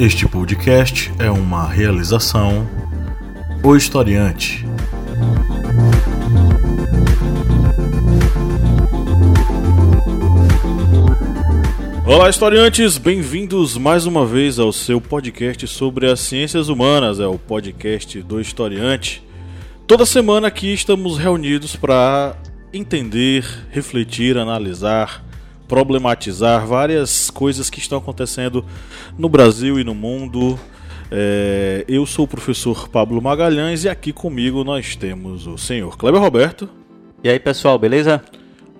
Este podcast é uma realização O Historiante. Olá, historiantes! Bem-vindos mais uma vez ao seu podcast sobre as ciências humanas, é o podcast do Historiante. Toda semana aqui estamos reunidos para entender, refletir, analisar, problematizar várias coisas que estão acontecendo no Brasil e no mundo. É, eu sou o professor Pablo Magalhães e aqui comigo nós temos o senhor Kleber Roberto. E aí pessoal, beleza?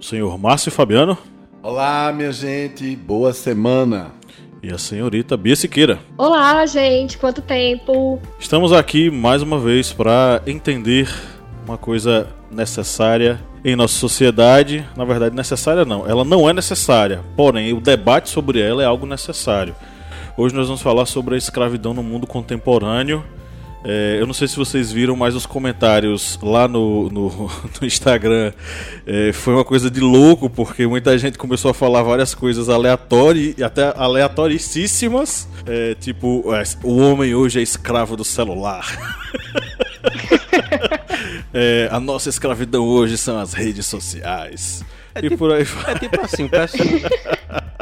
O senhor Márcio Fabiano. Olá, minha gente, boa semana. E a senhorita Bia Siqueira. Olá, gente, quanto tempo? Estamos aqui mais uma vez para entender uma coisa necessária em nossa sociedade. Na verdade, necessária não, ela não é necessária, porém, o debate sobre ela é algo necessário. Hoje nós vamos falar sobre a escravidão no mundo contemporâneo é, eu não sei se vocês viram, mas os comentários lá no, no, no Instagram é, foi uma coisa de louco, porque muita gente começou a falar várias coisas aleatórias e até aleatoricíssimas. É, tipo, é, o homem hoje é escravo do celular. É, a nossa escravidão hoje são as redes sociais. É e tipo, por aí vai. É tipo assim, o pessoal,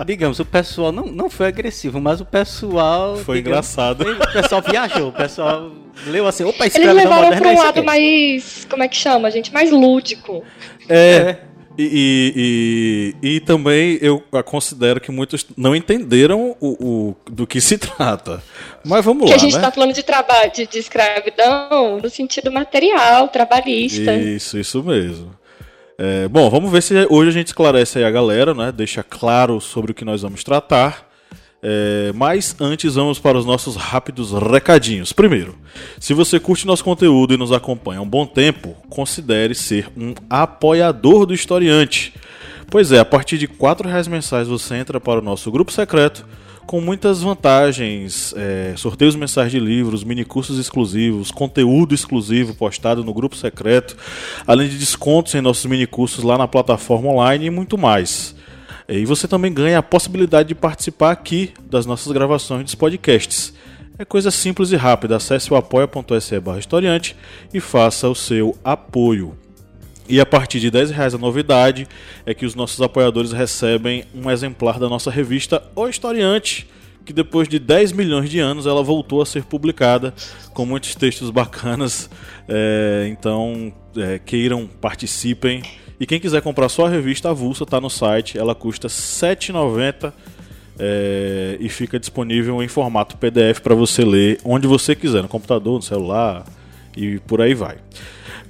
digamos, o pessoal não, não foi agressivo, mas o pessoal. Foi digamos, engraçado. O pessoal viajou, o pessoal leu assim, opa, escravidão Eles levaram para um é lado mais. Como é que chama, gente? Mais lúdico. É. é. E, e, e, também eu considero que muitos não entenderam o, o do que se trata. Mas vamos que lá. Que a gente está né? falando de trabalho de, de escravidão no sentido material, trabalhista. Isso, isso mesmo. É, bom, vamos ver se hoje a gente esclarece aí a galera, né? Deixa claro sobre o que nós vamos tratar. É, mas antes vamos para os nossos rápidos recadinhos. Primeiro, se você curte nosso conteúdo e nos acompanha há um bom tempo, considere ser um apoiador do Historiante. Pois é, a partir de R$ reais mensais você entra para o nosso grupo secreto com muitas vantagens, é, sorteios mensais de livros, minicursos exclusivos, conteúdo exclusivo postado no grupo secreto, além de descontos em nossos minicursos lá na plataforma online e muito mais. E você também ganha a possibilidade de participar aqui das nossas gravações dos podcasts. É coisa simples e rápida. Acesse o apoia.se barra historiante e faça o seu apoio. E a partir de 10 reais a novidade é que os nossos apoiadores recebem um exemplar da nossa revista O Historiante, que depois de 10 milhões de anos ela voltou a ser publicada com muitos textos bacanas. É, então é, queiram, participem. E quem quiser comprar só a revista avulsa está no site, ela custa R$ 7,90 é, e fica disponível em formato PDF para você ler onde você quiser, no computador, no celular e por aí vai.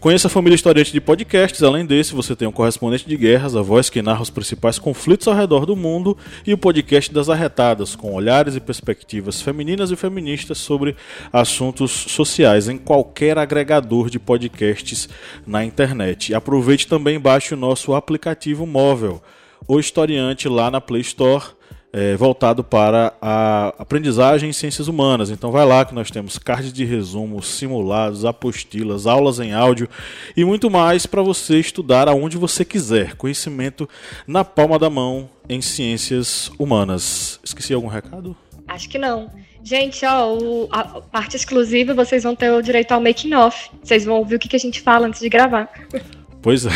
Conheça a família historiante de podcasts. Além desse, você tem o Correspondente de Guerras, a voz que narra os principais conflitos ao redor do mundo, e o podcast das Arretadas, com olhares e perspectivas femininas e feministas sobre assuntos sociais em qualquer agregador de podcasts na internet. Aproveite também baixe o nosso aplicativo móvel, o Historiante, lá na Play Store é, voltado para a aprendizagem em ciências humanas. Então vai lá que nós temos cards de resumo, simulados, apostilas, aulas em áudio e muito mais para você estudar aonde você quiser. Conhecimento na palma da mão em ciências humanas. Esqueci algum recado? Acho que não. Gente, ó, o, a parte exclusiva vocês vão ter o direito ao making off. Vocês vão ouvir o que, que a gente fala antes de gravar. Pois é.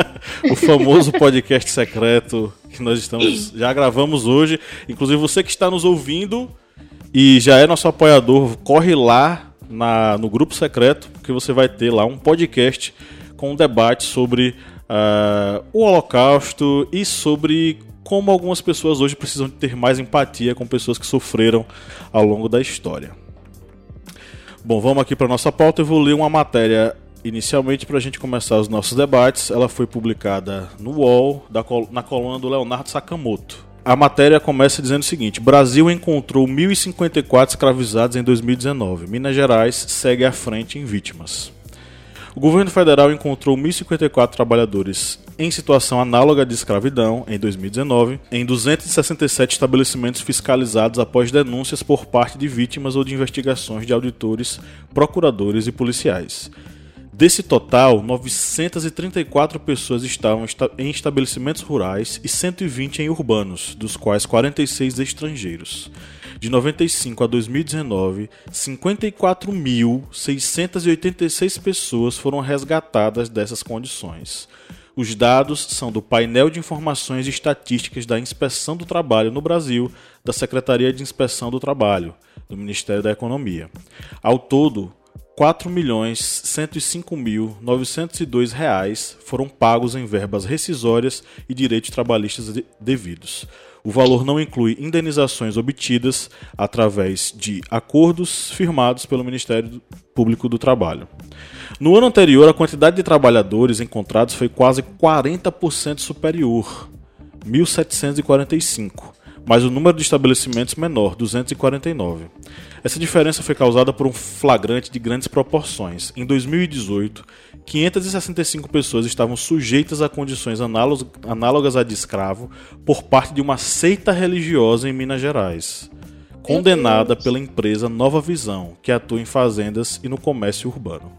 o famoso podcast secreto que nós estamos já gravamos hoje. Inclusive você que está nos ouvindo e já é nosso apoiador, corre lá na, no grupo secreto, porque você vai ter lá um podcast com um debate sobre uh, o Holocausto e sobre como algumas pessoas hoje precisam ter mais empatia com pessoas que sofreram ao longo da história. Bom, vamos aqui para nossa pauta. Eu vou ler uma matéria inicialmente para a gente começar os nossos debates. Ela foi publicada no UOL, da, na coluna do Leonardo Sakamoto. A matéria começa dizendo o seguinte: Brasil encontrou 1.054 escravizados em 2019. Minas Gerais segue à frente em vítimas. O governo federal encontrou 1.054 trabalhadores em situação análoga de escravidão em 2019 em 267 estabelecimentos fiscalizados após denúncias por parte de vítimas ou de investigações de auditores, procuradores e policiais. Desse total, 934 pessoas estavam em estabelecimentos rurais e 120 em urbanos, dos quais 46 estrangeiros. De 95 a 2019, 54.686 pessoas foram resgatadas dessas condições. Os dados são do painel de informações e estatísticas da Inspeção do Trabalho no Brasil, da Secretaria de Inspeção do Trabalho, do Ministério da Economia. Ao todo, R$ 4.105.902 foram pagos em verbas rescisórias e direitos trabalhistas devidos. O valor não inclui indenizações obtidas através de acordos firmados pelo Ministério Público do Trabalho. No ano anterior, a quantidade de trabalhadores encontrados foi quase 40% superior, 1.745, mas o número de estabelecimentos menor, 249. Essa diferença foi causada por um flagrante de grandes proporções. Em 2018, 565 pessoas estavam sujeitas a condições análogas à de escravo por parte de uma seita religiosa em Minas Gerais, condenada pela empresa Nova Visão, que atua em fazendas e no comércio urbano.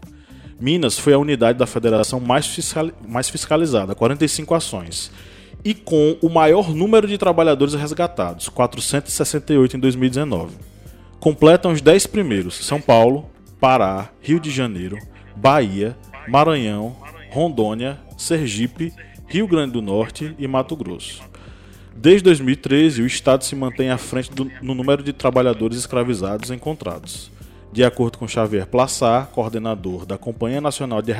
Minas foi a unidade da federação mais, fiscal... mais fiscalizada, 45 ações, e com o maior número de trabalhadores resgatados, 468 em 2019. Completam os 10 primeiros: São Paulo, Pará, Rio de Janeiro, Bahia, Maranhão, Rondônia, Sergipe, Rio Grande do Norte e Mato Grosso. Desde 2013, o Estado se mantém à frente do, no número de trabalhadores escravizados encontrados. De acordo com Xavier Plassar, coordenador da Companhia Nacional de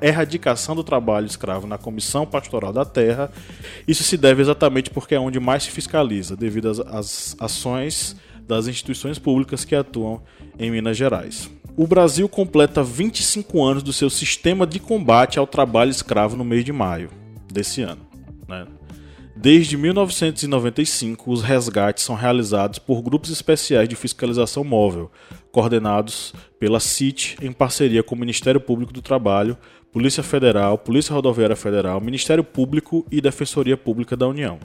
Erradicação do Trabalho Escravo na Comissão Pastoral da Terra, isso se deve exatamente porque é onde mais se fiscaliza, devido às, ações das instituições públicas que atuam em Minas Gerais. O Brasil completa 25 anos do seu sistema de combate ao trabalho escravo no mês de maio desse ano. Né? Desde 1995, os resgates são realizados por grupos especiais de fiscalização móvel, coordenados pela CIT em parceria com o Ministério Público do Trabalho, Polícia Federal, Polícia Rodoviária Federal, Ministério Público e Defensoria Pública da União.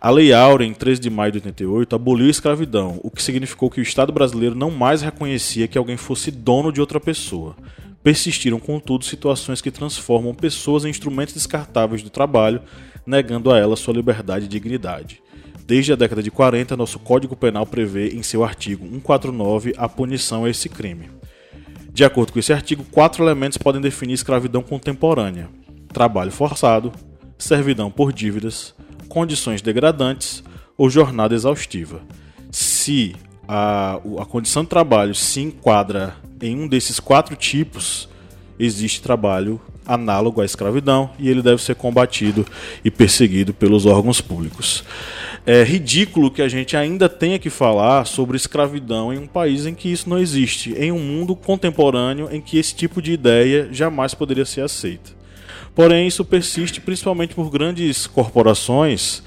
A Lei Áurea, em 13 de maio de 88, aboliu a escravidão, o que significou que o Estado brasileiro não mais reconhecia que alguém fosse dono de outra pessoa. Persistiram, contudo, situações que transformam pessoas em instrumentos descartáveis do trabalho, negando a elas sua liberdade e dignidade. Desde a década de 40, nosso Código Penal prevê em seu artigo 149 a punição a esse crime. De acordo com esse artigo, quatro elementos podem definir escravidão contemporânea: trabalho forçado, servidão por dívidas, condições degradantes ou jornada exaustiva. Se a, a condição de trabalho se enquadra em um desses quatro tipos, existe trabalho análogo à escravidão e ele deve ser combatido e perseguido pelos órgãos públicos. É ridículo que a gente ainda tenha que falar sobre escravidão em um país em que isso não existe, em um mundo contemporâneo em que esse tipo de ideia jamais poderia ser aceita. Porém, isso persiste principalmente por grandes corporações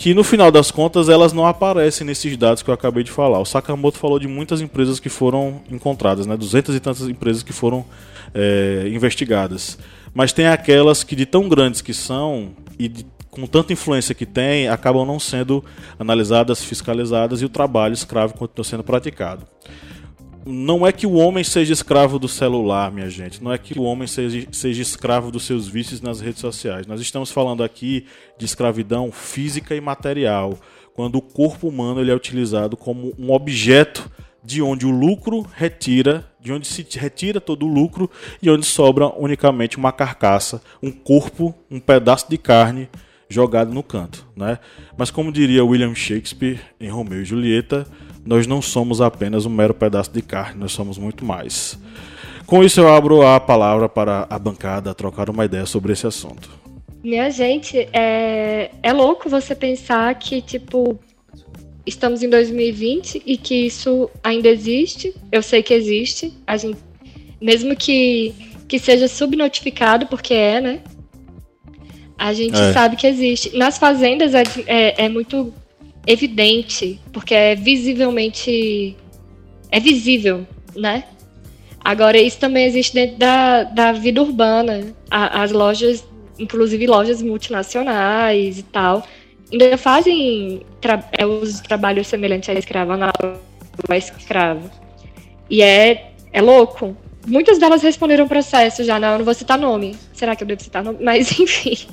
que no final das contas elas não aparecem nesses dados que eu acabei de falar. O Sakamoto falou de muitas empresas que foram encontradas, né? 200 e tantas empresas que foram é, investigadas. Mas tem aquelas que de tão grandes que são e de, com tanta influência que têm, acabam não sendo analisadas, fiscalizadas e o trabalho escravo continua sendo praticado não é que o homem seja escravo do celular, minha gente. Não é que o homem seja, seja escravo dos seus vícios nas redes sociais. Nós estamos falando aqui de escravidão física e material, quando o corpo humano ele é utilizado como um objeto de onde o lucro retira, de onde se retira todo o lucro e onde sobra unicamente uma carcaça, um corpo, um pedaço de carne jogado no canto, né? Mas como diria William Shakespeare em Romeu e Julieta, nós não somos apenas um mero pedaço de carne, nós somos muito mais. Com isso, eu abro a palavra para a bancada trocar uma ideia sobre esse assunto. Minha gente, é, é louco você pensar que, tipo, estamos em 2020 e que isso ainda existe. Eu sei que existe. A gente, mesmo que, que seja subnotificado, porque é, né? A gente é. sabe que existe. Nas fazendas é, é, é muito evidente, porque é visivelmente. É visível, né? Agora, isso também existe dentro da, da vida urbana. A, as lojas, inclusive lojas multinacionais e tal, ainda fazem tra é, os trabalhos semelhantes à escrava, na escravo. E é, é louco, muitas delas responderam processo já, não, eu não vou citar nome. Será que eu devo citar nome? Mas enfim.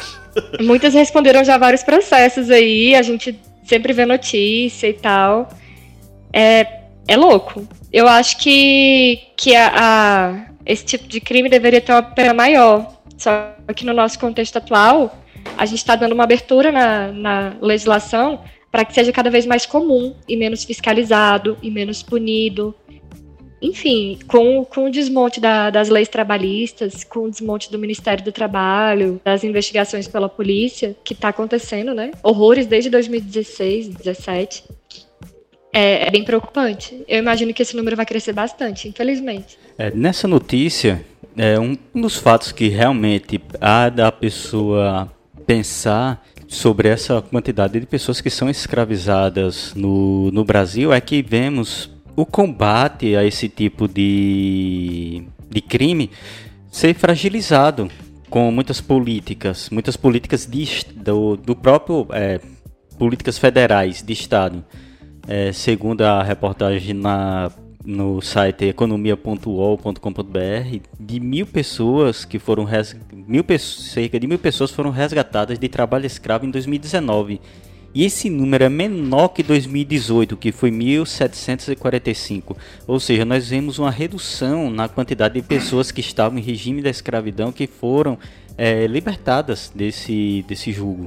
muitas responderam já vários processos aí, a gente sempre vê notícia e tal. É, é louco. Eu acho que, que a, a, esse tipo de crime deveria ter uma pena maior. Só que no nosso contexto atual, a gente está dando uma abertura na, na legislação para que seja cada vez mais comum e menos fiscalizado e menos punido. Enfim, com, com o desmonte da, das leis trabalhistas, com o desmonte do Ministério do Trabalho, das investigações pela polícia, que está acontecendo, né? Horrores desde 2016, 2017. É, é, bem preocupante. Eu imagino que esse número vai crescer bastante, infelizmente. É, nessa notícia, é um dos fatos que realmente há da pessoa pensar sobre essa quantidade de pessoas que são escravizadas no, no Brasil é que vemos o combate a esse tipo de, de crime ser fragilizado com muitas políticas, muitas políticas de, do, do próprio é, políticas federais de Estado. É, segundo a reportagem na no site economia.ol.com.br de mil pessoas que foram res... mil cerca de mil pessoas foram resgatadas de trabalho escravo em 2019 e esse número é menor que 2018 que foi 1.745 ou seja nós vemos uma redução na quantidade de pessoas que estavam em regime da escravidão que foram é, libertadas desse desse julgo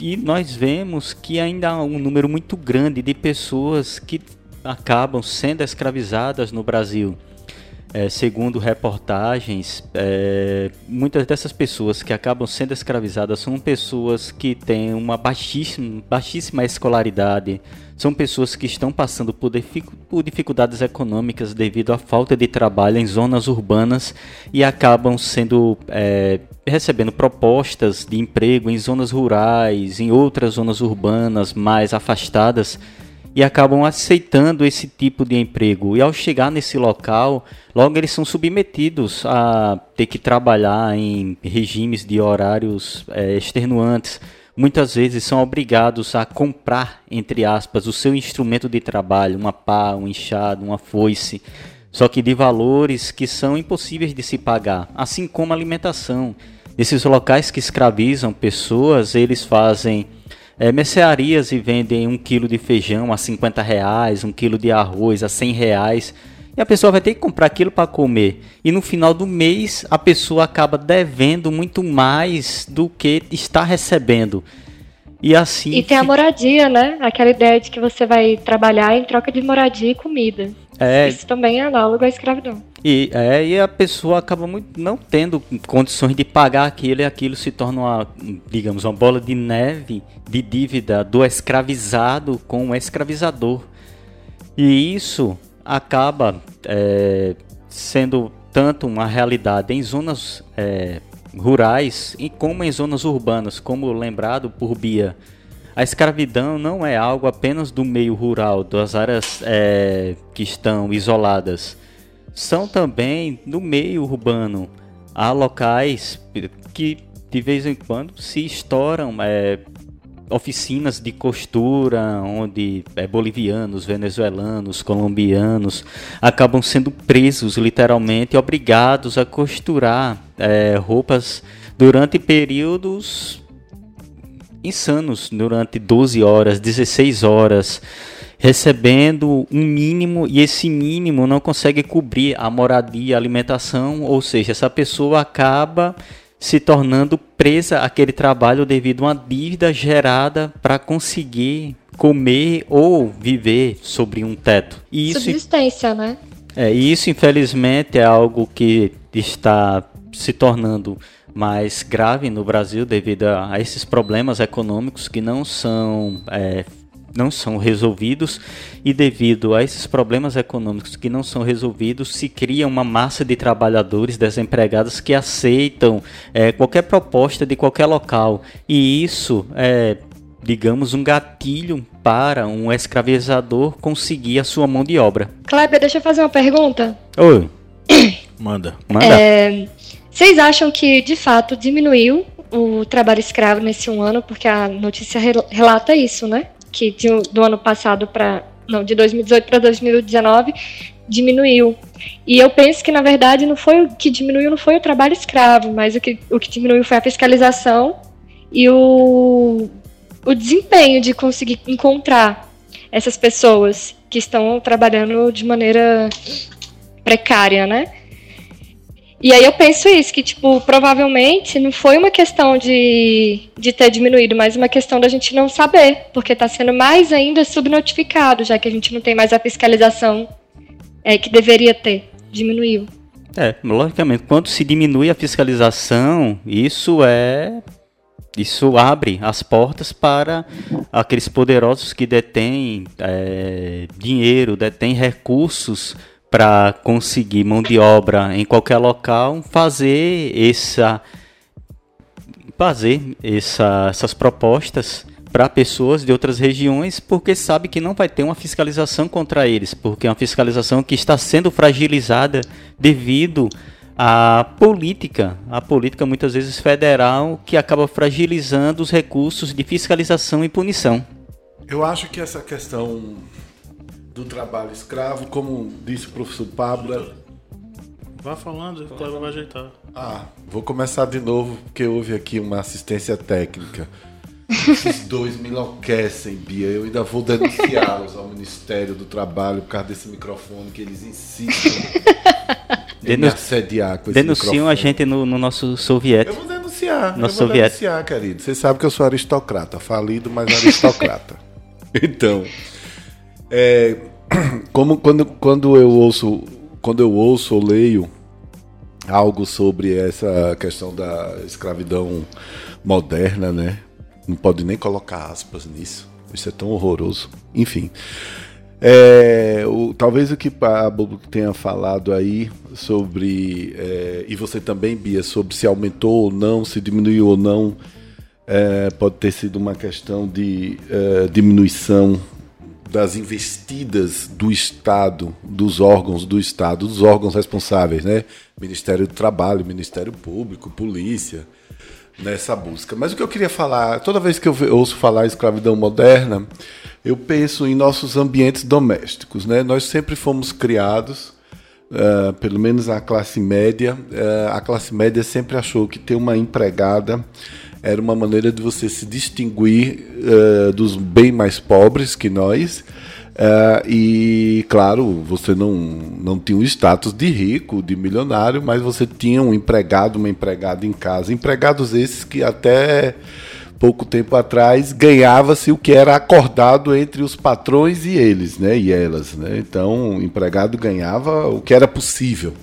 e nós vemos que ainda há um número muito grande de pessoas que acabam sendo escravizadas no Brasil. É, segundo reportagens, é, muitas dessas pessoas que acabam sendo escravizadas são pessoas que têm uma baixíssima, baixíssima escolaridade, são pessoas que estão passando por, por dificuldades econômicas devido à falta de trabalho em zonas urbanas e acabam sendo é, recebendo propostas de emprego em zonas rurais, em outras zonas urbanas mais afastadas e acabam aceitando esse tipo de emprego. E ao chegar nesse local, logo eles são submetidos a ter que trabalhar em regimes de horários é, extenuantes. Muitas vezes são obrigados a comprar, entre aspas, o seu instrumento de trabalho, uma pá, um enxado, uma foice, só que de valores que são impossíveis de se pagar, assim como alimentação. Nesses locais que escravizam pessoas, eles fazem é, mercearias e vendem um quilo de feijão a 50 reais, um quilo de arroz a 100 reais. E a pessoa vai ter que comprar aquilo para comer. E no final do mês a pessoa acaba devendo muito mais do que está recebendo. E assim. E tem a moradia, né? Aquela ideia de que você vai trabalhar em troca de moradia e comida. É... Isso também é análogo à escravidão. E, é, e a pessoa acaba muito, não tendo condições de pagar aquilo e aquilo se torna uma, digamos, uma bola de neve de dívida do escravizado com o escravizador. E isso acaba é, sendo tanto uma realidade em zonas é, rurais e como em zonas urbanas, como lembrado por Bia. A escravidão não é algo apenas do meio rural, das áreas é, que estão isoladas são também no meio urbano. Há locais que de vez em quando se estouram é, oficinas de costura onde é, bolivianos, venezuelanos, colombianos acabam sendo presos literalmente, obrigados a costurar é, roupas durante períodos insanos, durante 12 horas, 16 horas recebendo um mínimo e esse mínimo não consegue cobrir a moradia, a alimentação, ou seja, essa pessoa acaba se tornando presa àquele trabalho devido a uma dívida gerada para conseguir comer ou viver sobre um teto. E isso, Subsistência, né? É, isso infelizmente é algo que está se tornando mais grave no Brasil devido a, a esses problemas econômicos que não são é, não são resolvidos e devido a esses problemas econômicos que não são resolvidos se cria uma massa de trabalhadores desempregados que aceitam é, qualquer proposta de qualquer local e isso é digamos um gatilho para um escravizador conseguir a sua mão de obra. Kleber, deixa eu fazer uma pergunta. Oi. Manda. Manda. É, vocês acham que de fato diminuiu o trabalho escravo nesse um ano, porque a notícia relata isso, né? que de, do ano passado para não, de 2018 para 2019 diminuiu. E eu penso que, na verdade, não foi o que diminuiu não foi o trabalho escravo, mas o que, o que diminuiu foi a fiscalização e o, o desempenho de conseguir encontrar essas pessoas que estão trabalhando de maneira precária, né? E aí eu penso isso, que, tipo, provavelmente não foi uma questão de, de ter diminuído, mas uma questão da gente não saber, porque está sendo mais ainda subnotificado, já que a gente não tem mais a fiscalização é, que deveria ter. Diminuiu. É, logicamente, quando se diminui a fiscalização, isso é. Isso abre as portas para aqueles poderosos que detêm é, dinheiro, detêm recursos para conseguir mão de obra em qualquer local, fazer essa fazer essa, essas propostas para pessoas de outras regiões, porque sabe que não vai ter uma fiscalização contra eles, porque é uma fiscalização que está sendo fragilizada devido à política, a política muitas vezes federal, que acaba fragilizando os recursos de fiscalização e punição. Eu acho que essa questão do trabalho escravo, como disse o professor Pablo. Vá falando, o Cleber vai ajeitar. Ah, vou começar de novo, porque houve aqui uma assistência técnica. Esses dois me enlouquecem, Bia. Eu ainda vou denunciá-los ao Ministério do Trabalho por causa desse microfone que eles insistem em me assediar com esse Denunciam microfone. a gente no, no nosso soviético. Eu vou denunciar. Nosso eu vou soviético. denunciar, querido. Você sabe que eu sou aristocrata, falido, mas aristocrata. então, é, como quando, quando eu ouço, quando eu ouço ou leio algo sobre essa questão da escravidão moderna, né? Não pode nem colocar aspas nisso. Isso é tão horroroso. Enfim. É, o- talvez o que Pablo tenha falado aí sobre, é, e você também, Bia, sobre se aumentou ou não, se diminuiu ou não, é, pode ter sido uma questão de é, diminuição das investidas do Estado, dos órgãos do Estado, dos órgãos responsáveis, né? Ministério do Trabalho, Ministério Público, Polícia, nessa busca. Mas o que eu queria falar, toda vez que eu ouço falar escravidão moderna, eu penso em nossos ambientes domésticos, né? Nós sempre fomos criados, eh, pelo menos a classe média, eh, a classe média sempre achou que ter uma empregada era uma maneira de você se distinguir eh, dos bem mais pobres que nós. Eh, e, claro, você não, não tinha o status de rico, de milionário, mas você tinha um empregado, uma empregada em casa. Empregados esses que até pouco tempo atrás ganhava-se o que era acordado entre os patrões e eles, né? E elas, né? Então, o empregado ganhava o que era possível.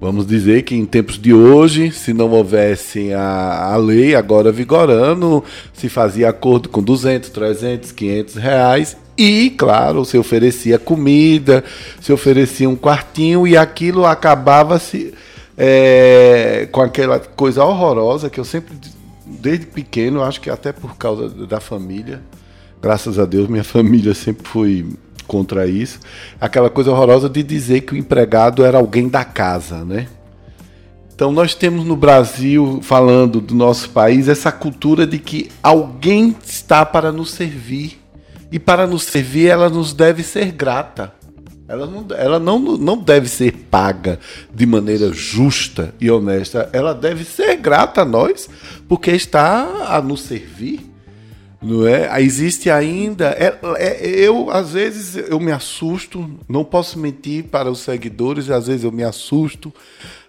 Vamos dizer que em tempos de hoje, se não houvesse a, a lei agora vigorando, se fazia acordo com 200, 300, 500 reais e, claro, se oferecia comida, se oferecia um quartinho e aquilo acabava-se é, com aquela coisa horrorosa que eu sempre, desde pequeno, acho que até por causa da família, graças a Deus, minha família sempre foi contra isso. Aquela coisa horrorosa de dizer que o empregado era alguém da casa, né? Então nós temos no Brasil, falando do nosso país, essa cultura de que alguém está para nos servir. E para nos servir, ela nos deve ser grata. Ela não, ela não, não deve ser paga de maneira justa e honesta. Ela deve ser grata a nós, porque está a nos servir. Não é? Existe ainda. é- é- eu, às vezes, eu me assusto, não posso mentir para os seguidores, às vezes eu me assusto,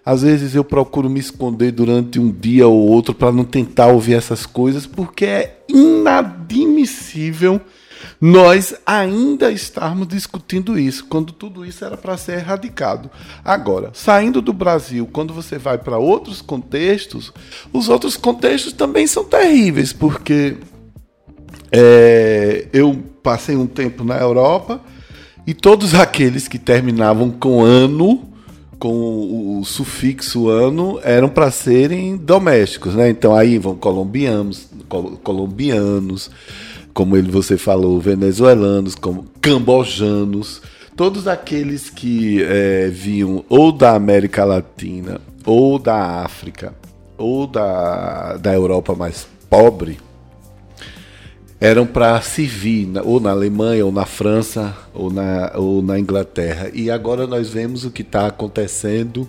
às vezes eu procuro me esconder durante um dia ou outro para não tentar ouvir essas coisas, porque é inadmissível nós ainda estarmos discutindo isso, quando tudo isso era para ser erradicado. Agora, saindo do Brasil, quando você vai para outros contextos, os outros contextos também são terríveis, porque é, eu passei um tempo na Europa e todos aqueles que terminavam com ano, com o, sufixo ano, eram para serem domésticos, né? Então aí vão colombianos, col- colombianos, como ele você falou, venezuelanos, como cambojanos, todos aqueles que é, vinham ou da América Latina, ou da África, ou da, da Europa mais pobre, eram para servir ou na Alemanha, ou na França, ou na, ou na Inglaterra. E agora nós vemos o que está acontecendo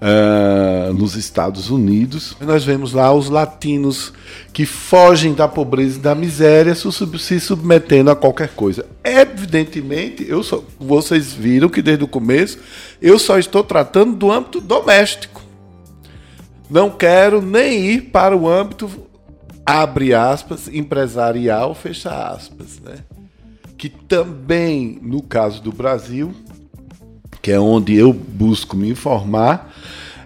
uh, nos Estados Unidos. Nós vemos lá os latinos que fogem da pobreza e da miséria se submetendo a qualquer coisa. Evidentemente, eu só, vocês viram que desde o começo eu só estou tratando do âmbito doméstico. Não quero nem ir para o âmbito abre aspas, empresarial, fecha aspas, né? Que também, no caso do Brasil, que é onde eu busco me informar,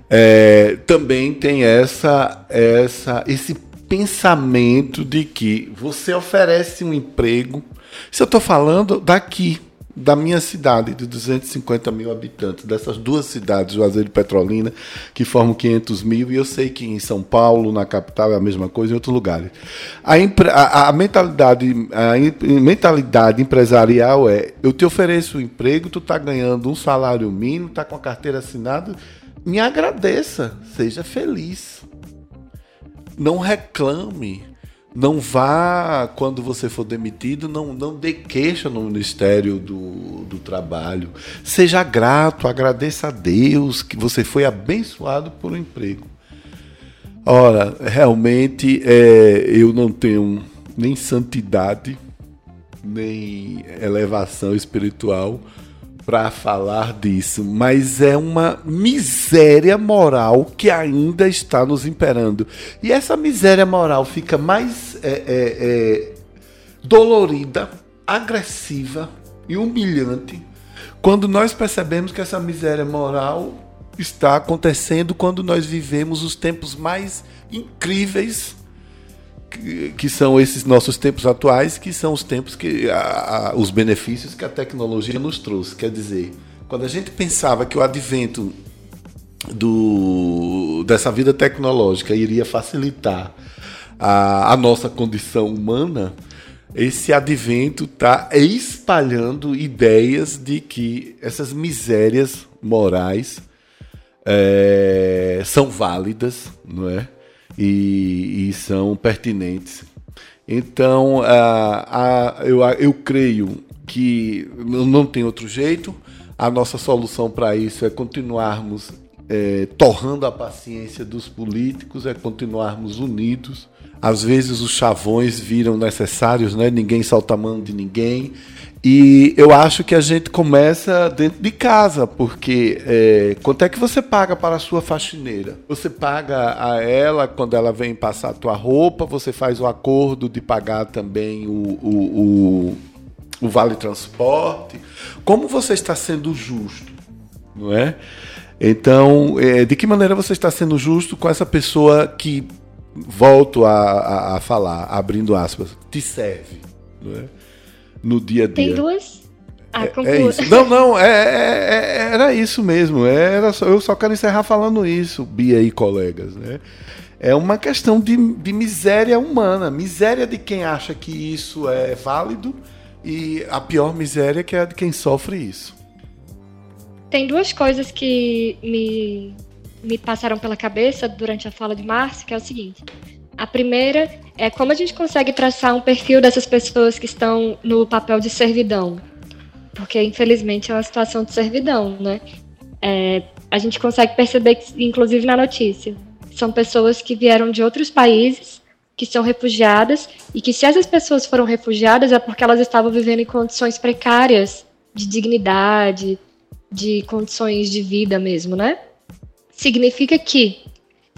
é, também tem essa, essa, esse pensamento de que você oferece um emprego. Se eu estou falando daqui, da minha cidade, de 250 mil habitantes, dessas duas cidades, Juazeiro e Petrolina, que formam 500 mil, e eu sei que em São Paulo, na capital, é a mesma coisa, em outros lugares. A, a, a mentalidade, a mentalidade empresarial é: eu te ofereço um emprego, tu está ganhando um salário mínimo, está com a carteira assinada, me agradeça, seja feliz. Não reclame não vá, quando você for demitido, não, não dê queixa no Ministério do, do Trabalho. Seja grato, agradeça a Deus que você foi abençoado por um emprego. Ora, realmente é, eu não tenho nem santidade, nem elevação espiritual para falar disso, mas é uma miséria moral que ainda está nos imperando. E essa miséria moral fica mais é, é, é, dolorida, agressiva e humilhante quando nós percebemos que essa miséria moral está acontecendo quando nós vivemos os tempos mais incríveis que, são esses nossos tempos atuais, que são os tempos que a, a, os benefícios que a tecnologia nos trouxe. Quer dizer, quando a gente pensava que o advento do, dessa vida tecnológica iria facilitar a, a nossa condição humana, esse advento está espalhando ideias de que essas misérias morais é, são válidas, não é? E, e são pertinentes. Então, a, a, eu, eu creio que não tem outro jeito. A nossa solução para isso é continuarmos é, torrando a paciência dos políticos, é continuarmos unidos. Às vezes os chavões viram necessários, né? ninguém solta a mão de ninguém. E eu acho que a gente começa dentro de casa, porque é, quanto é que você paga para a sua faxineira? Você paga a ela quando ela vem passar a tua roupa, você faz o acordo de pagar também o, o, o, o vale transporte. Como você está sendo justo, não é? Então, é, de que maneira você está sendo justo com essa pessoa que, volto a, a, a falar, abrindo aspas, te serve, não é? No dia a dia. Tem duas. Ah, é, é. Não, não, é, é, é, era isso mesmo. Era só, eu só quero encerrar falando isso, Bia e colegas. Né? É uma questão de, de miséria humana. Miséria de quem acha que isso é válido e a pior miséria que é a de quem sofre isso. Tem duas coisas que me, me passaram pela cabeça durante a fala de Márcio, que é o seguinte. A primeira é como a gente consegue traçar um perfil dessas pessoas que estão no papel de servidão. Porque, infelizmente, é uma situação de servidão, né? É, a gente consegue perceber, inclusive na notícia, são pessoas que vieram de outros países, que são refugiadas, e que se essas pessoas foram refugiadas é porque elas estavam vivendo em condições precárias de dignidade, de condições de vida mesmo, né? Significa que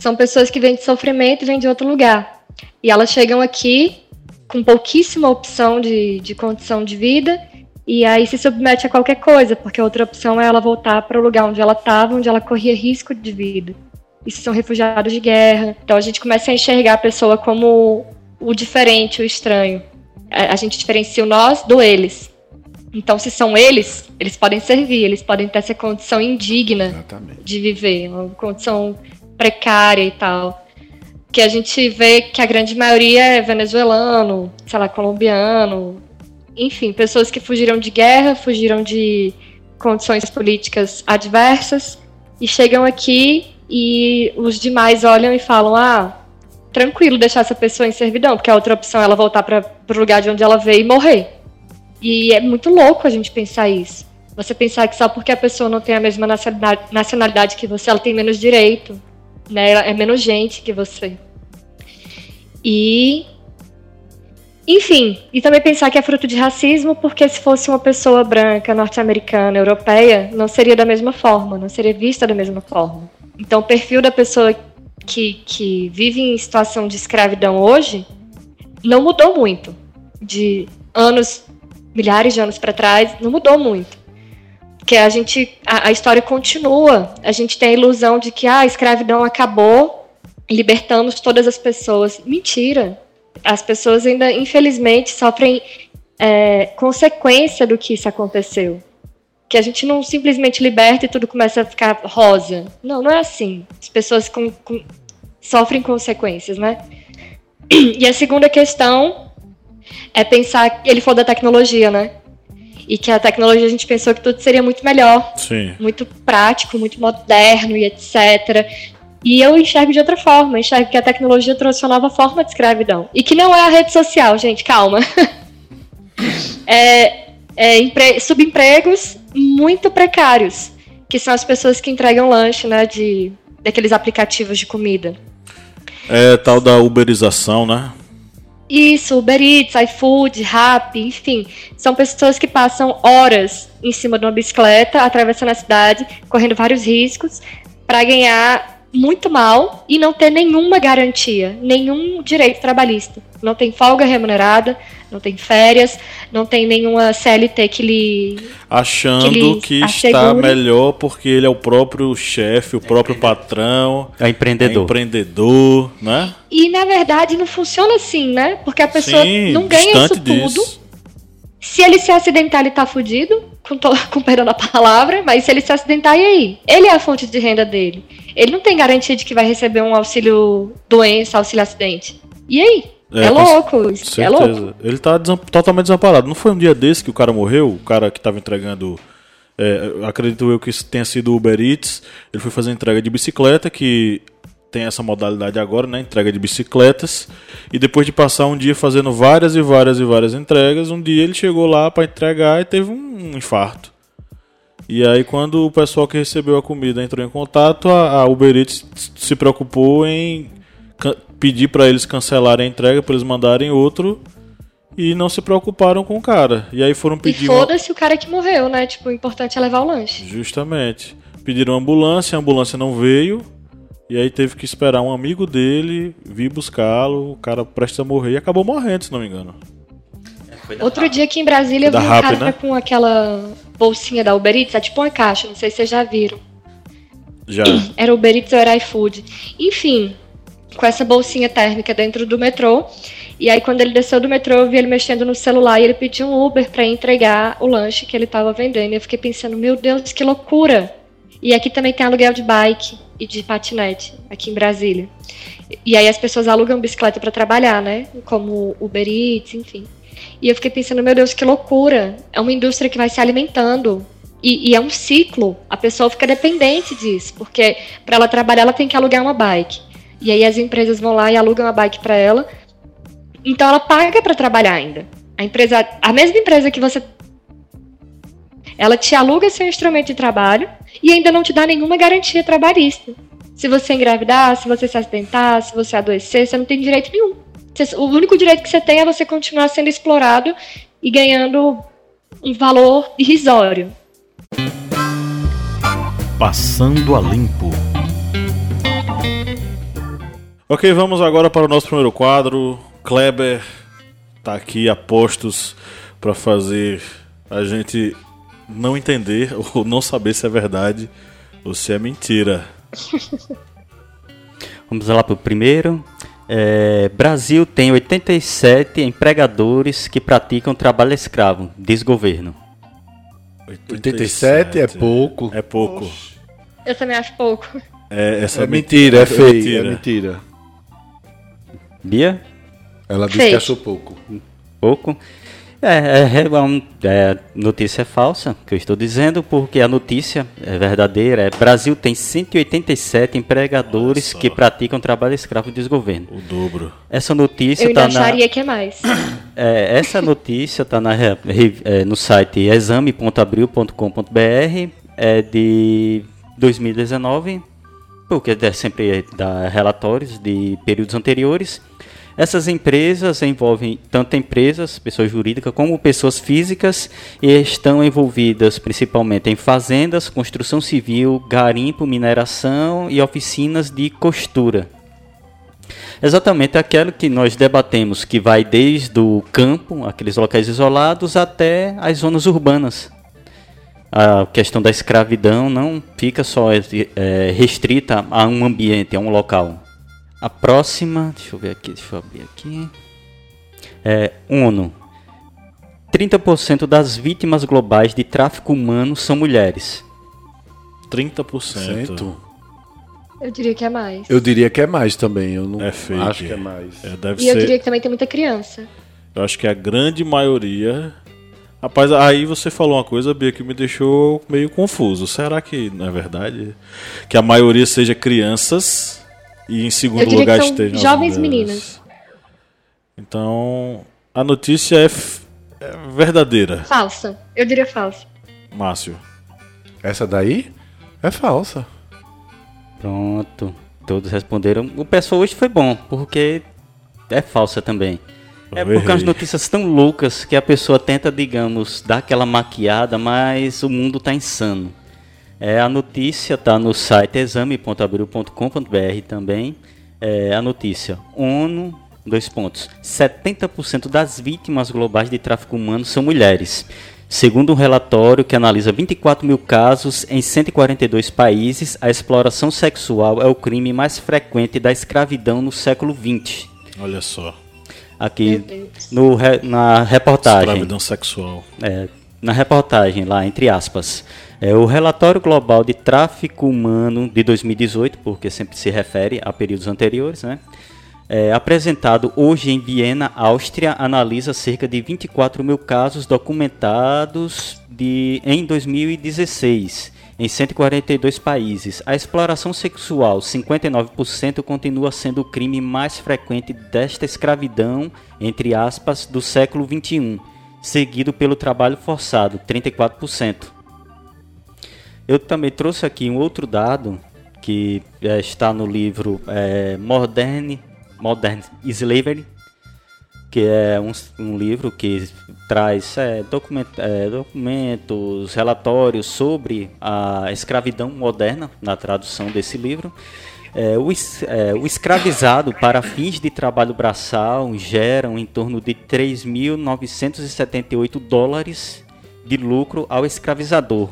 são pessoas que vêm de sofrimento e vêm de outro lugar. E elas chegam aqui com pouquíssima opção de, de condição de vida e aí se submete a qualquer coisa, porque a outra opção é ela voltar para o lugar onde ela estava, onde ela corria risco de vida. Isso são refugiados de guerra. Então a gente começa a enxergar a pessoa como o diferente, o estranho. A, gente diferencia o nós do eles. Então, se são eles, eles podem servir, eles podem ter essa condição indigna Exatamente. de viver, uma condição precária e tal. Que a gente vê que a grande maioria é venezuelano, sei lá, colombiano, enfim, pessoas que fugiram de guerra, fugiram de condições políticas adversas e chegam aqui e os demais olham e falam: ah, tranquilo deixar essa pessoa em servidão, porque a outra opção é ela voltar para o lugar de onde ela veio e morrer. E é muito louco a gente pensar isso. Você pensar que só porque a pessoa não tem a mesma nacionalidade que você, ela tem menos direito, né? É menos gente que você. E enfim, e também pensar que é fruto de racismo, porque se fosse uma pessoa branca, norte-americana, europeia, não seria da mesma forma, não seria vista da mesma forma. Então, o perfil da pessoa que, que vive em situação de escravidão hoje não mudou muito. De anos, milhares de anos para trás, não mudou muito. Porque a gente, a, a, história continua. A gente tem a ilusão de que ah, a escravidão acabou, libertamos todas as pessoas. Mentira as pessoas ainda, infelizmente, sofrem é, consequência do que isso aconteceu. Que a gente não simplesmente liberta e tudo começa a ficar rosa. Não, não é assim. As pessoas com, com, sofrem consequências, né? E a segunda questão é pensar, ele falou da tecnologia, né? E que a tecnologia a gente pensou que tudo seria muito melhor. Sim. Muito prático, muito moderno e etc. E eu enxergo de outra forma, enxergo que a tecnologia trouxe uma nova forma de escravidão. E que não é a rede social, gente, calma. é, é subempregos muito precários, que são as pessoas que entregam lanche, né, de, daqueles aplicativos de comida. É tal da uberização, né? Isso, Uber Eats, iFood, Rappi, enfim. São pessoas que passam horas em cima de uma bicicleta, atravessando a cidade, correndo vários riscos, para ganhar muito mal e não ter nenhuma garantia, nenhum direito trabalhista. Não tem folga remunerada, não tem férias, não tem nenhuma CLT que lhe. Achando que, lhe que está melhor porque ele é o próprio chefe, o próprio patrão. É empreendedor. É empreendedor, né? E na verdade não funciona assim, né? Porque a pessoa Sim, não ganha isso tudo. Disso. Se ele se acidentar, ele tá fudido, com, to... com perdão da palavra, mas se ele se acidentar, e aí? Ele é a fonte de renda dele. Ele não tem garantia de que vai receber um auxílio doença, auxílio acidente. E aí? É, é louco, é louco. Ele tá totalmente desamparado. Não foi um dia desse que o cara morreu? O cara que tava entregando. É, acredito eu que tenha sido o Uber Eats. Ele foi fazer entrega de bicicleta, que tem essa modalidade agora, né? Entrega de bicicletas. E depois de passar um dia fazendo várias e várias e várias entregas, um dia ele chegou lá para entregar e teve um infarto. E aí quando o pessoal que recebeu a comida entrou em contato, a, Uber Eats se preocupou em pedir para eles cancelarem a entrega, para eles mandarem outro. E não se preocuparam com o cara. E aí foram pedir. E foda-se o cara que morreu, né? Tipo, o importante é levar o lanche. Justamente. Pediram ambulância, a ambulância não veio. E aí teve que esperar um amigo dele vir buscá-lo, o cara prestes a morrer e acabou morrendo, se não me engano. É, Outro dia aqui em Brasília eu vi um cara né? com aquela bolsinha da Uber Eats, é tipo uma caixa, não sei se vocês já viram. Já. Era Uber Eats ou era iFood. Enfim, com essa bolsinha térmica dentro do metrô. E aí quando ele desceu do metrô, eu vi ele mexendo no celular e ele pediu um Uber para entregar o lanche que ele estava vendendo. E eu fiquei pensando, meu Deus, que loucura! E aqui também tem aluguel de bike e de patinete, aqui em Brasília. E aí as pessoas alugam bicicleta para trabalhar, né? Como Uber Eats, enfim. E eu fiquei pensando, meu Deus, que loucura! É uma indústria que vai se alimentando. E, e é um ciclo. A pessoa fica dependente disso, porque para ela trabalhar ela tem que alugar uma bike. E aí as empresas vão lá e alugam a bike para ela. Então ela paga para trabalhar ainda. A empresa, a mesma empresa que você ela te aluga seu instrumento de trabalho e ainda não te dá nenhuma garantia trabalhista. Se você engravidar, se você se acidentar, se você adoecer, você não tem direito nenhum. O único direito que você tem é você continuar sendo explorado e ganhando um valor irrisório. Passando a limpo. Ok, vamos agora para o nosso primeiro quadro. Kleber está aqui a postos para fazer a gente não entender ou não saber se é verdade ou se é mentira. Vamos lá para o primeiro. É, Brasil tem 87 empregadores que praticam trabalho escravo, diz governo. 87, 87 é pouco. É pouco. Eu também acho pouco. É, essa é, é mentira, é, é feio, mentira. é mentira. Bia? Ela disse que achou pouco. Pouco. É, é, é, é, notícia falsa que eu estou dizendo, porque a notícia é verdadeira. É, Brasil tem 187 empregadores que praticam trabalho escravo de desgoverno. O dobro. Essa notícia está na. acharia que é mais. É, essa notícia está é, no site exame.abril.com.br é de 2019, porque é sempre dá relatórios de períodos anteriores. Essas empresas envolvem tanto empresas, pessoas jurídicas, como pessoas físicas e estão envolvidas principalmente em fazendas, construção civil, garimpo, mineração e oficinas de costura. Exatamente aquilo que nós debatemos, que vai desde o campo, aqueles locais isolados, até as zonas urbanas. A questão da escravidão não fica só é, restrita a um ambiente, a um local. A próxima, deixa eu ver aqui, deixa eu abrir aqui. É, ONU. 30% das vítimas globais de tráfico humano são mulheres. 30%. Eu diria que é mais. Eu diria que é mais também. Eu não é fake. acho que é mais. É, deve e ser... eu diria que também tem muita criança. Eu acho que a grande maioria. Rapaz, aí você falou uma coisa, Bia, que me deixou meio confuso. Será que não é verdade? Que a maioria seja crianças e em segundo lugar estejam jovens meninas. Então, a notícia é, é, verdadeira. Falsa. Eu diria falsa. Márcio. Essa daí é falsa. Pronto. Todos responderam. O pessoal hoje foi bom, porque é falsa também. É porque as notícias tão loucas que a pessoa tenta, digamos, dar aquela maquiada, mas o mundo tá insano. É, a notícia está no site exame.abril.com.br também. É, a notícia: ONU, dois pontos. 70% das vítimas globais de tráfico humano são mulheres. Segundo um relatório que analisa 24 mil casos em 142 países, a exploração sexual é o crime mais frequente da escravidão no século XX. Olha só. Aqui no, na reportagem. Escravidão sexual. É, na reportagem, lá, entre aspas. É, o relatório global de tráfico humano de 2018, porque sempre se refere a períodos anteriores, né? É, apresentado hoje em Viena, Áustria, analisa cerca de 24 mil casos documentados de, em 2016 em 142 países. A exploração sexual, 59%, continua sendo o crime mais frequente desta escravidão, entre aspas, do século 21, seguido pelo trabalho forçado, 34%. Eu também trouxe aqui um outro dado que é, está no livro é, Modern, Modern Slavery, que é um, um livro que traz é, document, é, documentos, relatórios sobre a escravidão moderna, na tradução desse livro. É, o, o, escravizado para fins de trabalho braçal geram em torno de 3.978 dólares de lucro ao escravizador,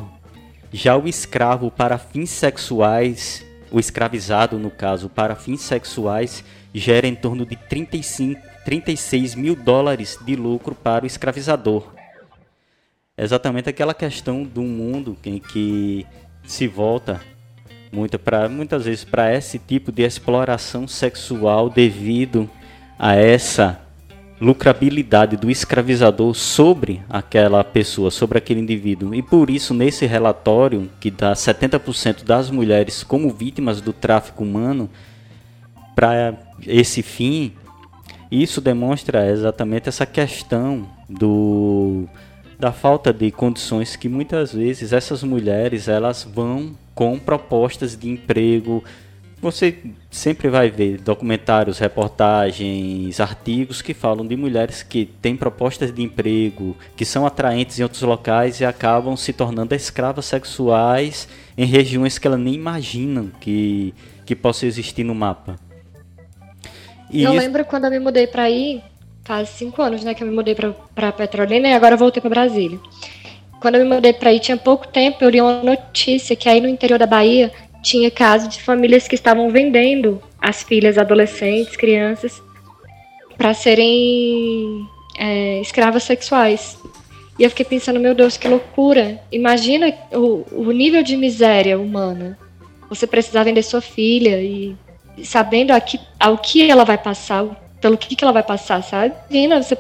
já o escravo para fins sexuais, o escravizado no caso, para fins sexuais, gera em torno de 35, 36 mil dólares de lucro para o escravizador. Exatamente aquela questão do mundo em que se volta muito pra, muitas vezes para esse tipo de exploração sexual devido a essa lucrabilidade do escravizador sobre aquela pessoa, sobre aquele indivíduo. E por isso, nesse relatório, que dá 70% das mulheres como vítimas do tráfico humano, para esse fim, isso demonstra exatamente essa questão do da falta de condições que muitas vezes essas mulheres elas vão com propostas de emprego você sempre vai ver documentários, reportagens, artigos que falam de mulheres que têm propostas de emprego, que são atraentes em outros locais e acabam se tornando escravas sexuais em regiões que elas nem imaginam que, que possa existir no mapa. E eu isso... lembro quando eu me mudei para aí, faz cinco anos né, que eu me mudei para Petrolina e agora voltei para Brasília. Quando eu me mudei para aí, tinha pouco tempo, eu li uma notícia que aí no interior da Bahia tinha casos de famílias que estavam vendendo as filhas adolescentes, crianças, para serem é, escravas sexuais. E eu fiquei pensando, meu Deus, que loucura! Imagina o, o nível de miséria humana. Você precisar vender sua filha e sabendo aqui, ao que ela vai passar, pelo que, que ela vai passar, sabe? Imagina você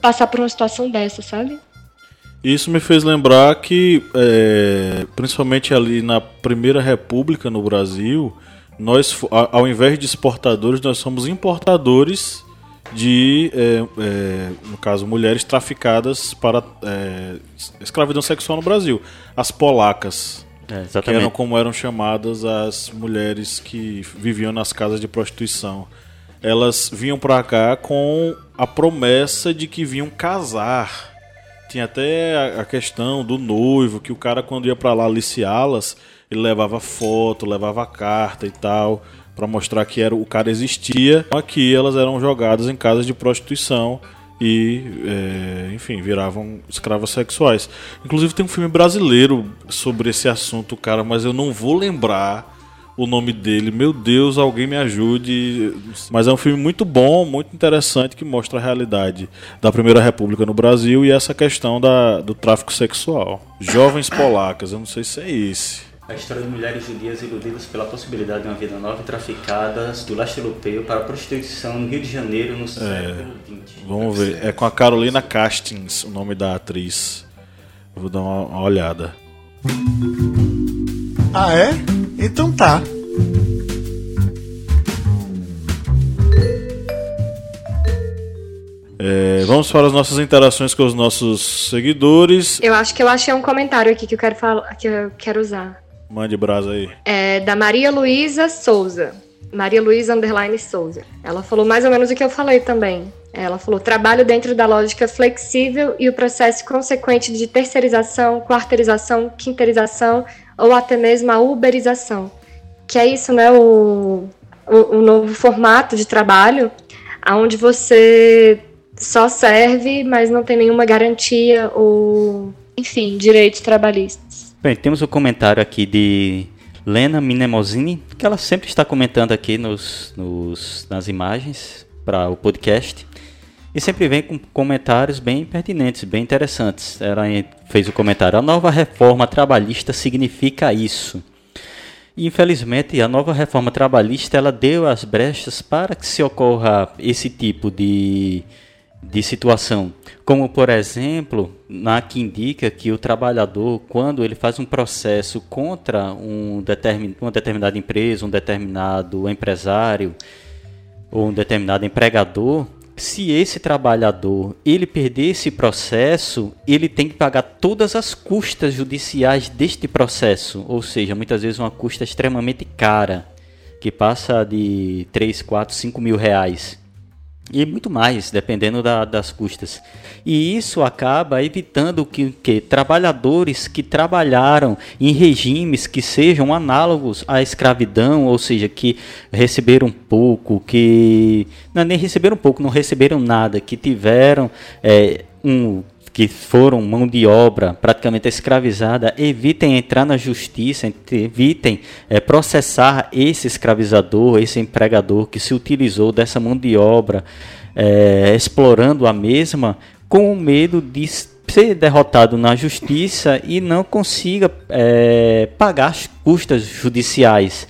passar por uma situação dessa, sabe? Isso me fez lembrar que, é, principalmente ali na Primeira República no Brasil, nós, ao invés de exportadores, nós somos importadores de, é, é, no caso, mulheres traficadas para é, escravidão sexual no Brasil. As polacas. É, que eram como eram chamadas as mulheres que viviam nas casas de prostituição. Elas vinham para cá com a promessa de que vinham casar. Tinha até a questão do noivo, que o cara quando ia para lá aliciá-las, ele levava foto, levava carta e tal para mostrar que era o cara existia. Aqui elas eram jogadas em casas de prostituição e, é, enfim, viravam escravas sexuais. Inclusive tem um filme brasileiro sobre esse assunto, cara, mas eu não vou lembrar o nome dele. Meu Deus, alguém me ajude. Mas é um filme muito bom, muito interessante que mostra a realidade da Primeira República no Brasil e essa questão da, do tráfico sexual. Jovens polacas, eu não sei se é esse. A história de mulheres judias iludidas pela possibilidade de uma vida nova e traficadas do leste europeu para a prostituição no Rio de Janeiro no é, século XX. Vamos ver. É com a Carolina Castings, o nome da atriz. Vou dar uma, uma olhada. Ah, é? Então tá. É, vamos para as nossas interações com os nossos seguidores. Eu acho que eu achei um comentário aqui que eu quero falar, que eu quero usar. Mande brasa aí. É da Maria Luísa Souza. Maria Luísa Underline Souza. Ela falou mais ou menos o que eu falei também. Ela falou: trabalho dentro da lógica flexível e o processo consequente de terceirização, quarteirização, quinteirização ou até mesmo a uberização. Que é isso, né? O, o, o novo formato de trabalho, onde você só serve, mas não tem nenhuma garantia ou, enfim, direitos trabalhistas. Bem, temos o um comentário aqui de Lena Minemosini, que ela sempre está comentando aqui nos, nos nas imagens para o podcast. E sempre vem com comentários bem pertinentes, bem interessantes. Ela fez o comentário: a nova reforma trabalhista significa isso. E, infelizmente, a nova reforma trabalhista ela deu as brechas para que se ocorra esse tipo de, de situação. Como, por exemplo, na que indica que o trabalhador, quando ele faz um processo contra um determin, uma determinada empresa, um determinado empresário ou um determinado empregador, se esse trabalhador ele perder esse processo, ele tem que pagar todas as custas judiciais deste processo, ou seja, muitas vezes uma custa extremamente cara, que passa de 3, 4, 5 mil reais e muito mais, dependendo da, das custas. E isso acaba evitando que, que trabalhadores que trabalharam em regimes que sejam análogos à escravidão, ou seja, que receberam pouco, que não nem receberam pouco, não receberam nada, que tiveram é, um que foram mão de obra praticamente escravizada, evitem entrar na justiça, evitem é, processar esse escravizador, esse empregador que se utilizou dessa mão de obra, é, explorando a mesma, com medo de ser derrotado na justiça e não consiga é, pagar as custas judiciais.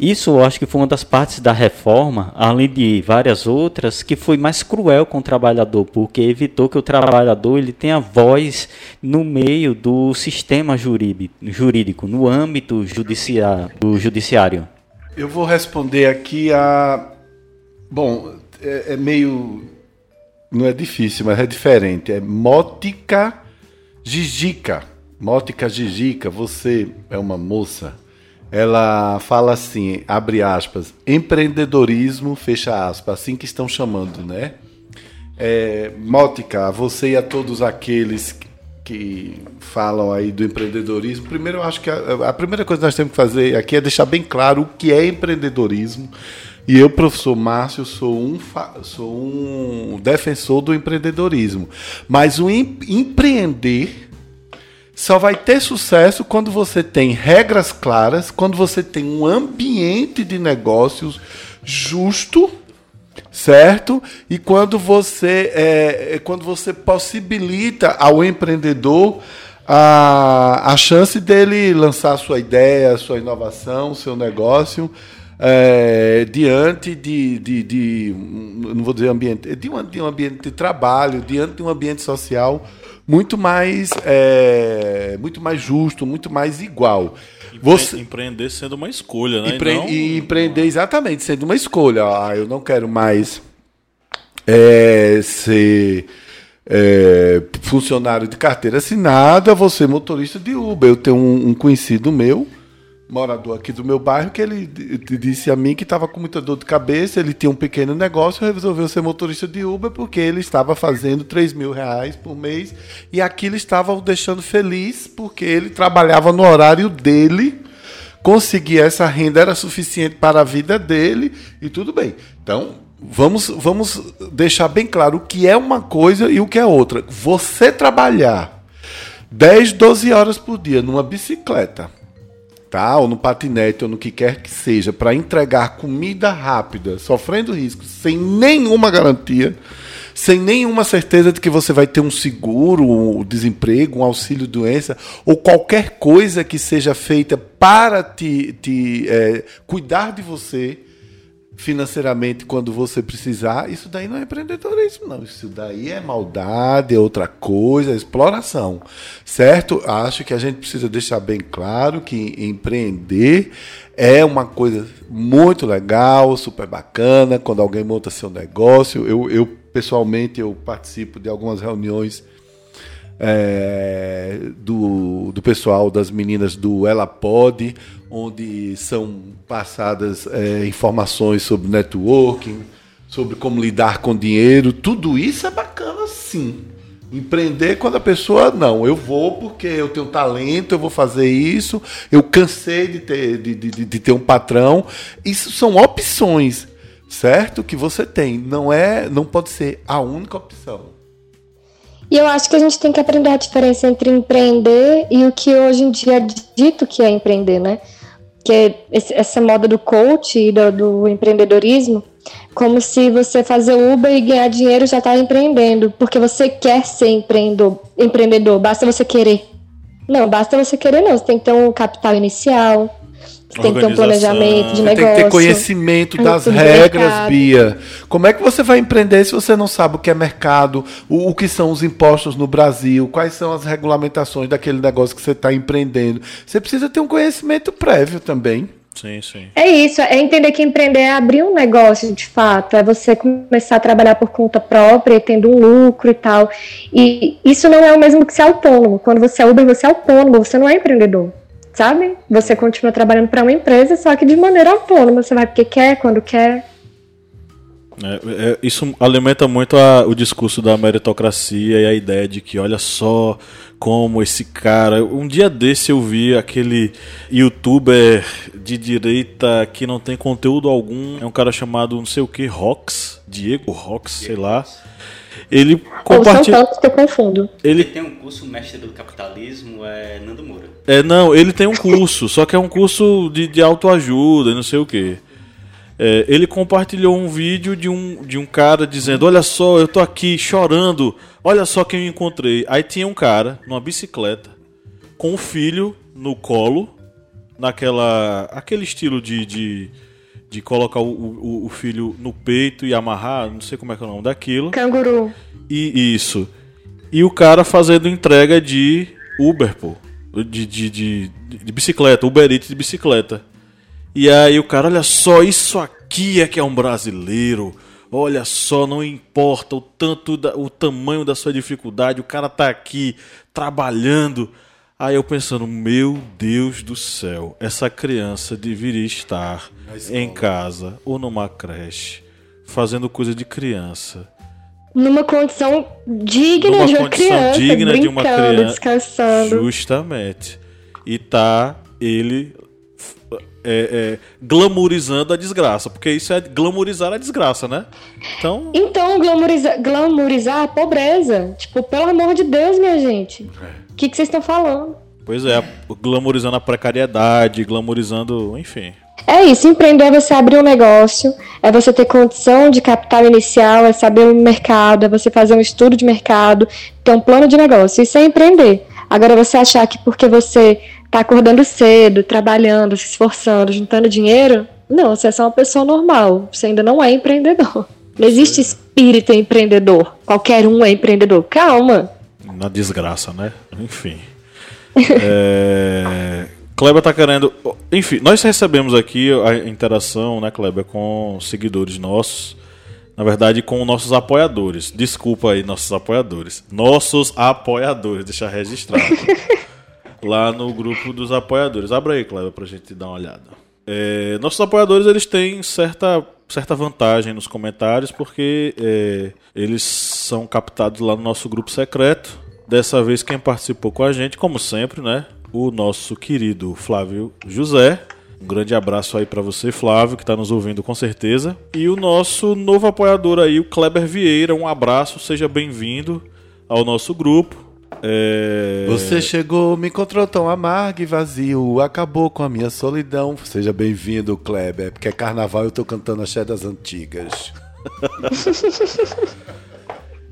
Isso eu acho que foi uma das partes da reforma, além de várias outras, que foi mais cruel com o trabalhador, porque evitou que o trabalhador ele tenha voz no meio do sistema jurídico, no âmbito judiciário, do judiciário. Eu vou responder aqui a. Bom, é, é meio. Não é difícil, mas é diferente. É Mótica Gigica. Mótica Gigica, você é uma moça ela fala assim, abre aspas, empreendedorismo, fecha aspas, assim que estão chamando, né? É, Mótica, você e a todos aqueles que falam aí do empreendedorismo, primeiro eu acho que a, a primeira coisa que nós temos que fazer aqui é deixar bem claro o que é empreendedorismo. E eu, professor Márcio, sou um, sou um defensor do empreendedorismo. Mas o em, empreender só vai ter sucesso quando você tem regras claras, quando você tem um ambiente de negócios justo, certo? E quando você é, é, quando você possibilita ao empreendedor a, a chance dele lançar sua ideia, sua inovação, seu negócio é, diante de, de, de, não vou dizer ambiente, de um, de um ambiente de trabalho, diante de um ambiente social muito mais, é, muito mais justo, muito mais igual. Você... Empreender sendo uma escolha, né? Empre... E, não... e empreender exatamente sendo uma escolha. Ah, eu não quero mais é, ser é, funcionário de carteira assinada, você motorista de Uber. Eu tenho um, um conhecido meu morador aqui do meu bairro que ele disse a mim que estava com muita dor de cabeça, ele tinha um pequeno negócio resolveu ser motorista de Uber porque ele estava fazendo 3 mil reais por mês e aquilo estava o deixando feliz porque ele trabalhava no horário dele, conseguia essa renda, era suficiente para a vida dele e tudo bem. Então, vamos, vamos deixar bem claro o que é uma coisa e o que é outra. Você trabalhar 10, 12 horas por dia numa bicicleta tá? Ou no patinete, ou no que quer que seja, para entregar comida rápida, sofrendo risco, sem nenhuma garantia, sem nenhuma certeza de que você vai ter um seguro, um desemprego, um auxílio doença, ou qualquer coisa que seja feita para te, te é, cuidar de você financeiramente quando você precisar, isso daí não é empreendedorismo, não. Isso daí é maldade, é outra coisa, é exploração. Certo? Acho que a gente precisa deixar bem claro que empreender é uma coisa muito legal, super bacana, quando alguém monta seu negócio. Eu, eu pessoalmente, eu participo de algumas reuniões é, do, do pessoal das meninas do Ela Pode, onde são passadas é, informações sobre networking, sobre como lidar com dinheiro. Tudo isso é bacana, sim. Empreender quando a pessoa, não, eu vou porque eu tenho talento, eu vou fazer isso, eu cansei de ter, de, de, de ter um patrão. Isso são opções, certo? Que você tem. Não é, não pode ser a única opção. E eu acho que a gente tem que aprender a diferença entre empreender e o que hoje em dia é dito que é empreender, né? Que é essa moda do coach e do, do empreendedorismo, como se você fazer Uber e ganhar dinheiro já está empreendendo, porque você quer ser empreendedor, empreendedor, basta você querer. Não, basta você querer não, você tem que ter um capital inicial, tem que ter um planejamento de negócio. Tem que ter conhecimento das regras, Bia. Como é que você vai empreender se você não sabe o que é mercado, o, o que são os impostos no Brasil, quais são as regulamentações daquele negócio que você está empreendendo? Você precisa ter um conhecimento prévio também. Sim, sim. É isso, é entender que empreender é abrir um negócio de fato, é você começar a trabalhar por conta própria, tendo um lucro e tal. E isso não é o mesmo que ser autônomo. Quando você é Uber, você é autônomo, você não é empreendedor sabe? Você continua trabalhando para uma empresa, só que de maneira autônoma. Você vai porque quer, quando quer. É, é, isso alimenta muito a, o discurso da meritocracia e a ideia de que, olha só como esse cara. Um dia desse eu vi aquele youtuber de direita que não tem conteúdo algum. É um cara chamado não sei o que, Rox, Diego Rox, sei lá. Ele compartilha. Ou são tantos que eu confundo. Ele... ele tem um curso mestre do capitalismo, é Nando Moura. É, não, ele tem um curso, só que é um curso de, de autoajuda, não sei o que. É, ele compartilhou um vídeo de um, de um cara dizendo: Olha só, eu tô aqui chorando, olha só quem eu encontrei. Aí tinha um cara numa bicicleta com o filho no colo, naquela. aquele estilo de, de de colocar o, o, o, filho no peito e amarrar, não sei como é que é o nome daquilo. Canguru. E isso. E o cara fazendo entrega de Uber, pô. De, de, de, de bicicleta, Uber Eats de bicicleta. E aí o cara, olha só, isso aqui é que é um brasileiro. Olha só, não importa o tanto da, o tamanho da sua dificuldade, o cara tá aqui trabalhando Aí eu pensando, meu Deus do céu, essa criança deveria estar em casa ou numa creche, fazendo coisa de criança. Numa condição digna numa de uma condição criança, digna de uma criança, descansando. Justamente. E tá ele é, é, glamourizando a desgraça, porque isso é glamourizar a desgraça, né? Então, então glamourizar, glamourizar a pobreza. Tipo, pelo amor de Deus, minha gente. É que, que vocês estão falando? Pois é, glamorizando a precariedade, glamorizando, enfim. É isso, empreender é você abrir um negócio, é você ter condição de capital inicial, é saber o mercado, é você fazer um estudo de mercado, ter um plano de negócio. Isso é empreender. Agora, você achar que porque você está acordando cedo, trabalhando, se esforçando, juntando dinheiro, Não, você é só uma pessoa normal. Você ainda não é empreendedor. Não existe espírito empreendedor. Qualquer um é empreendedor. Calma. Na desgraça, né? Enfim. é... Kleber tá querendo. Enfim, nós recebemos aqui a interação, né, Kleber, com seguidores nossos. Na verdade, com nossos apoiadores. Desculpa aí, nossos apoiadores. Nossos apoiadores, deixa registrado. lá no grupo dos apoiadores. Abra aí, Kleber, pra gente dar uma olhada. É, nossos apoiadores, eles têm certa, certa vantagem nos comentários, porque é, eles são captados lá no nosso grupo secreto. Dessa vez, quem participou com a gente, como sempre, né? o nosso querido Flávio José. Um grande abraço aí para você, Flávio, que está nos ouvindo com certeza. E o nosso novo apoiador aí, o Kleber Vieira. Um abraço, seja bem-vindo ao nosso grupo. É... Você chegou, me encontrou tão amargo e vazio, acabou com a minha solidão. Seja bem-vindo, Kleber, porque é carnaval e eu tô cantando axé das antigas.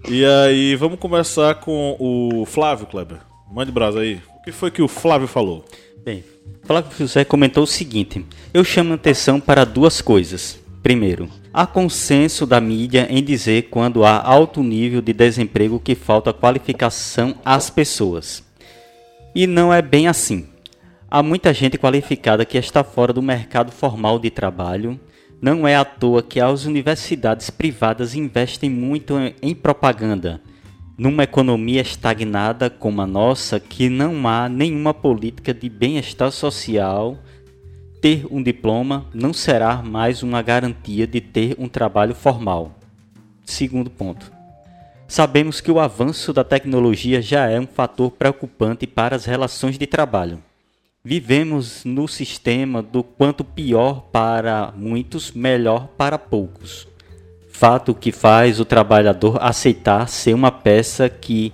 e aí, vamos começar com o Flávio, Kleber. Mande brasa aí que foi que o Flávio falou? Bem, Flávio José comentou o seguinte: Eu chamo atenção para duas coisas. Primeiro, há consenso da mídia em dizer quando há alto nível de desemprego que falta qualificação às pessoas. E não é bem assim. Há muita gente qualificada que está fora do mercado formal de trabalho. Não é à toa que as universidades privadas investem muito em propaganda, numa economia estagnada como a nossa, que não há nenhuma política de bem-estar social, ter um diploma não será mais uma garantia de ter um trabalho formal. Segundo ponto. Sabemos que o avanço da tecnologia já é um fator preocupante para as relações de trabalho. Vivemos no sistema do quanto pior para muitos, melhor para poucos fato que faz o trabalhador aceitar ser uma peça que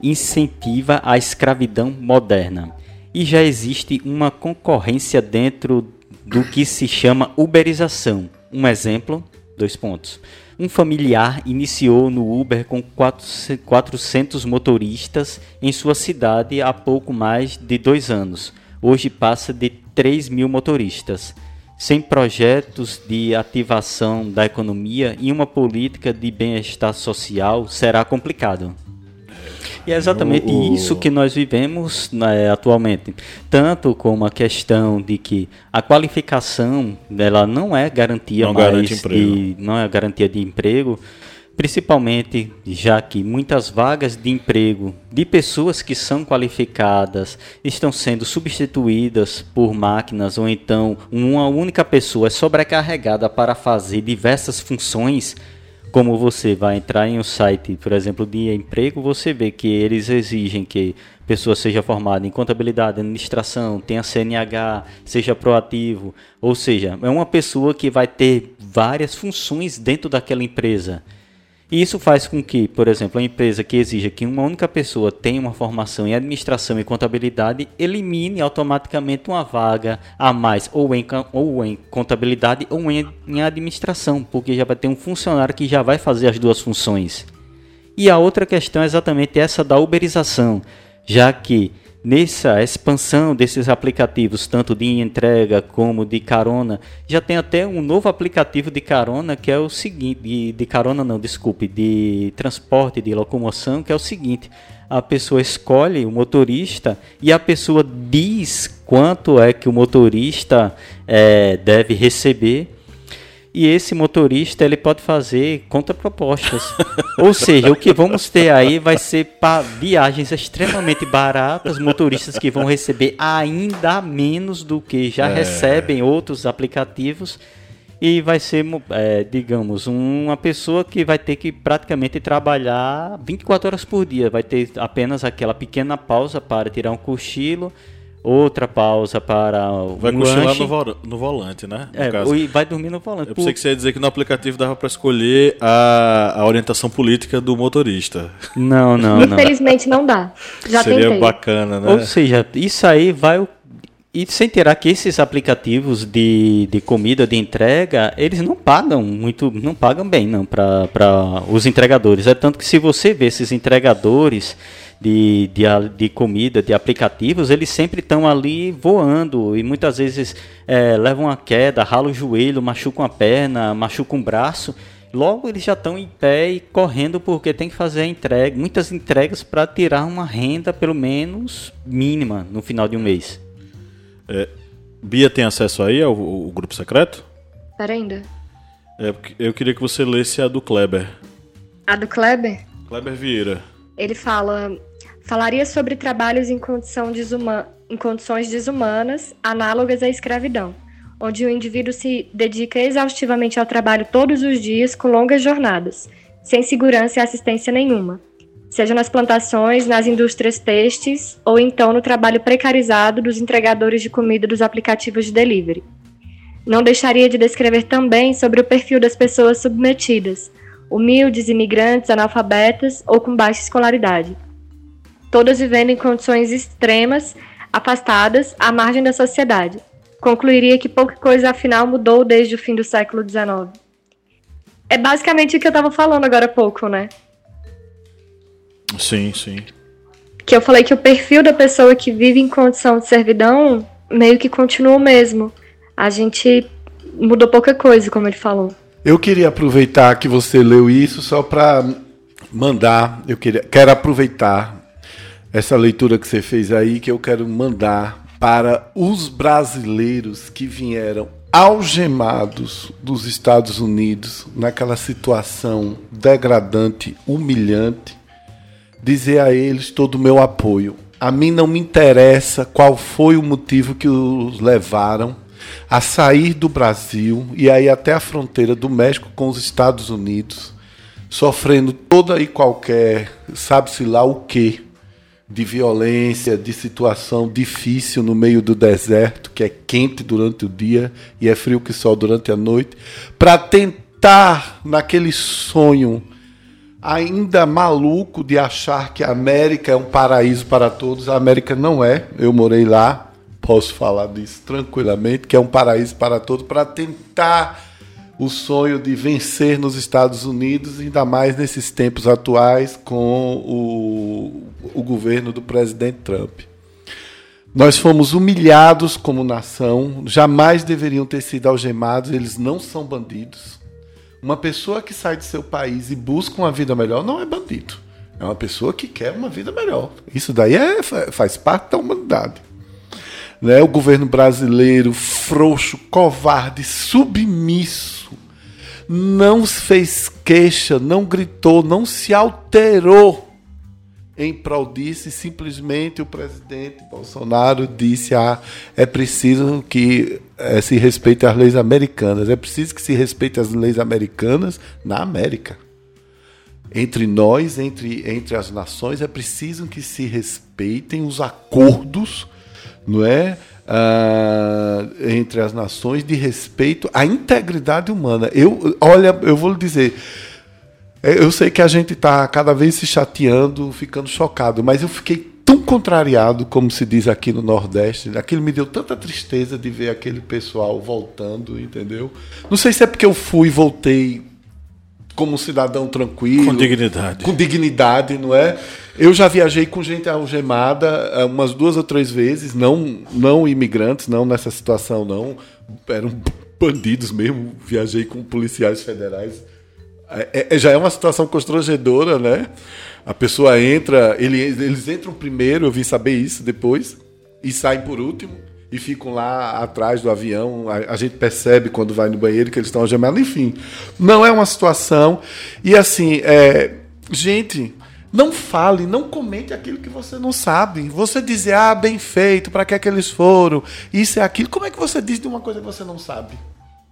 incentiva a escravidão moderna. E já existe uma concorrência dentro do que se chama uberização. Um exemplo, dois pontos. Um familiar iniciou no Uber com 400 motoristas em sua cidade há pouco mais de dois anos. Hoje passa de 3 mil motoristas sem projetos de ativação da economia e uma política de bem-estar social será complicado. E é exatamente o, o... isso que nós vivemos né, atualmente. Tanto como a questão de que a qualificação dela não é garantia não mais de, não é garantia de emprego principalmente já que muitas vagas de emprego de pessoas que são qualificadas estão sendo substituídas por máquinas ou então uma única pessoa é sobrecarregada para fazer diversas funções. Como você vai entrar em um site, por exemplo, de emprego, você vê que eles exigem que a pessoa seja formada em contabilidade, administração, tenha CNH, seja proativo, ou seja, é uma pessoa que vai ter várias funções dentro daquela empresa. E isso faz com que, por exemplo, a empresa que exija que uma única pessoa tenha uma formação em administração e contabilidade elimine automaticamente uma vaga a mais, ou em, ou em contabilidade ou em, em administração, porque já vai ter um funcionário que já vai fazer as duas funções. E a outra questão é exatamente essa da uberização, já que nessa expansão desses aplicativos, tanto de entrega como de carona, já tem até um novo aplicativo de carona que é o seguinte, de, de carona não, desculpe, de transporte, de locomoção, que é o seguinte, a pessoa escolhe o motorista e a pessoa diz quanto é que o motorista é, deve receber e esse motorista ele pode fazer contrapropostas. Ou seja, o que vamos ter aí vai ser para viagens extremamente baratas, motoristas que vão receber ainda menos do que já é. recebem outros aplicativos e vai ser, é, digamos, uma pessoa que vai ter que praticamente trabalhar 24 horas por dia, vai ter apenas aquela pequena pausa para tirar um cochilo outra pausa para Vai um cochilar no, vo no volante, né? No é, caso. e vai dormir no volante. Eu pensei que você ia dizer que no aplicativo dava para escolher a, a orientação política do motorista. Não, não, não. Infelizmente não dá. Já Seria tentei. bacana, né? Ou seja, isso aí vai e sem terá que esses aplicativos de, de comida, de entrega, eles não pagam muito, não pagam bem não para os entregadores. É tanto que se você vê esses entregadores de, de, de comida, de aplicativos, eles sempre estão ali voando e muitas vezes é, levam uma queda, ralam o joelho, machucam a perna, machucam o braço. Logo eles já estão em pé e correndo porque tem que fazer entrega, muitas entregas para tirar uma renda pelo menos mínima no final de um mês. É, Bia tem acesso aí ao, ao grupo secreto? Pera ainda. É, eu queria que você lesse a do Kleber. A do Kleber? Kleber Vieira. Ele fala falaria sobre trabalhos em, condição desuma, em condições desumanas, análogas à escravidão, onde o indivíduo se dedica exaustivamente ao trabalho todos os dias com longas jornadas, sem segurança e assistência nenhuma, seja nas plantações, nas indústrias têxteis ou então no trabalho precarizado dos entregadores de comida dos aplicativos de delivery. Não deixaria de descrever também sobre o perfil das pessoas submetidas, humildes, imigrantes, analfabetas ou com baixa escolaridade todas vivendo em condições extremas, afastadas, à margem da sociedade. Concluiria que pouca coisa afinal mudou desde o fim do século XIX. É basicamente o que eu estava falando agora há pouco, né? Sim, sim. Que eu falei que o perfil da pessoa que vive em condição de servidão meio que continua o mesmo. A gente mudou pouca coisa, como ele falou. Eu queria aproveitar que você leu isso só para mandar, eu queria, quero aproveitar essa leitura que você fez aí que eu quero mandar para os brasileiros que vieram algemados dos Estados Unidos naquela situação degradante, humilhante, dizer a eles todo o meu apoio. A mim não me interessa qual foi o motivo que os levaram a sair do Brasil e aí até a fronteira do México com os Estados Unidos, sofrendo toda e qualquer, sabe-se lá o que, de violência, de situação difícil no meio do deserto, que é quente durante o dia e é frio que só durante a noite, para tentar naquele sonho ainda maluco de achar que a América é um paraíso para todos. A América não é. Eu morei lá, posso falar disso tranquilamente, que é um paraíso para todos, para tentar o sonho de vencer nos Estados Unidos, ainda mais nesses tempos atuais com o, o governo do presidente Trump. Nós fomos humilhados como nação, jamais deveriam ter sido algemados, eles não são bandidos. Uma pessoa que sai de seu país e busca uma vida melhor não é bandido. É uma pessoa que quer uma vida melhor. Isso daí é, faz parte da humanidade. Né? O governo brasileiro, frouxo, covarde, submisso, não fez queixa, não gritou, não se alterou em prol disso, e simplesmente o presidente Bolsonaro disse: ah, é preciso que é, se respeite as leis americanas, é preciso que se respeite as leis americanas na América. Entre nós, entre, entre as nações, é preciso que se respeitem os acordos, não é? uh, entre as nações de respeito à integridade humana. Eu, olha, eu vou lhe dizer, é, eu sei que a gente está cada vez se chateando, ficando chocado, mas eu fiquei tão contrariado, como se diz aqui no Nordeste. Aquilo me deu tanta tristeza de ver aquele pessoal voltando, entendeu? Não sei se é porque eu fui e voltei como um cidadão tranquilo. Com dignidade. Com dignidade, não é? Eu já viajei com gente algemada eh, umas duas ou três vezes, não, não imigrantes, não nessa situação, não. Eram bandidos mesmo. Viajei com policiais federais. É, é, já é uma situação constrangedora, né? A pessoa entra, ele, eles entram primeiro, eu vim saber isso depois, e saem por último e ficam lá atrás do avião. A, a, gente percebe quando vai no banheiro que eles estão algemados. Enfim, não é uma situação. E assim, é, gente, não fale, não comente aquilo que você não sabe. Você dizer, ah, bem feito, para que é que eles foram, isso é aquilo. Como é que você diz de uma coisa que você não sabe?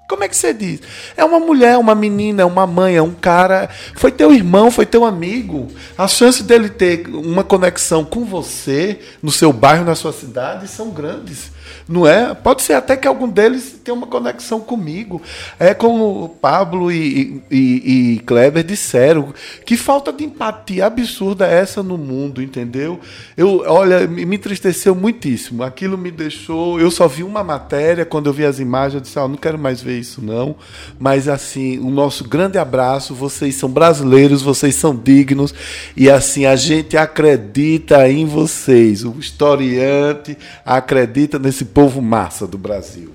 Como é que você diz? É uma mulher, uma menina, uma mãe, é um cara. Foi teu irmão, foi teu amigo. A chance dele ter uma conexão com você, no seu bairro, na sua cidade, são grandes. Não é? Pode ser até que algum deles tenha uma conexão comigo. É como o Pablo e, e, e Kleber disseram, que falta de empatia absurda é essa no mundo, entendeu? Eu, olha, me entristeceu muitíssimo. Aquilo me deixou. Eu só vi uma matéria, quando eu vi as imagens, eu disse, oh, não quero mais ver isso, não. Mas assim, o nosso grande abraço, vocês são brasileiros, vocês são dignos, e assim, a gente acredita em vocês. O historiante acredita nesse povo massa do Brasil.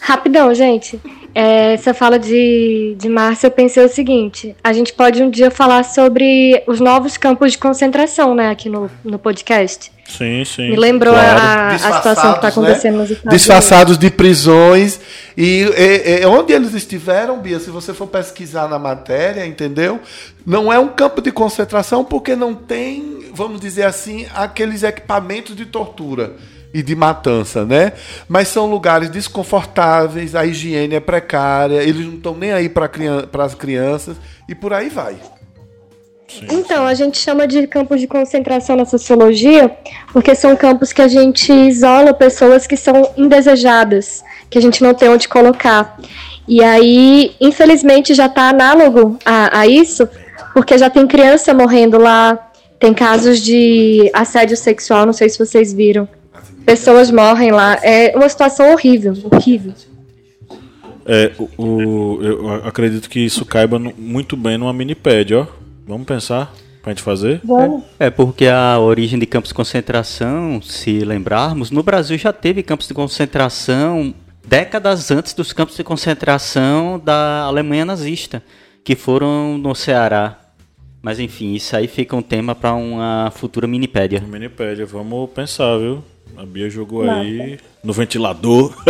Rapidão, gente. É, essa fala de, de Márcia, eu pensei o seguinte: a gente pode um dia falar sobre os novos campos de concentração, né, aqui no, no podcast. Sim, sim. Me lembrou claro. a, a situação que está acontecendo né? nos Estados Disfarçados Unidos. de prisões. E, e, e, onde eles estiveram, Bia, se você for pesquisar na matéria, entendeu? Não é um campo de concentração porque não tem, vamos dizer assim, aqueles equipamentos de tortura e de matança, né? Mas são lugares desconfortáveis, a higiene é precária, eles não estão nem aí para as crianças e por aí vai. Sim, então, sim. a gente chama de campos de concentração na sociologia porque são campos que a gente isola pessoas que são indesejadas, que a gente não tem onde colocar. E aí, infelizmente, já está análogo a, a isso, porque já tem criança morrendo lá, tem casos de assédio sexual, não sei se vocês viram. Pessoas morrem lá. É uma situação horrível, horrível. É, o, o eu acredito que isso caiba no, muito bem numa minipédia, ó. Vamos pensar pra gente fazer? Vamos. É, é porque a origem de campos de concentração, se lembrarmos, no Brasil já teve campos de concentração décadas antes dos campos de concentração da Alemanha nazista, que foram no Ceará. Mas enfim, isso aí fica um tema para uma futura minipédia. Minipédia, vamos pensar, viu? A Bia jogou Nossa. aí no ventilador.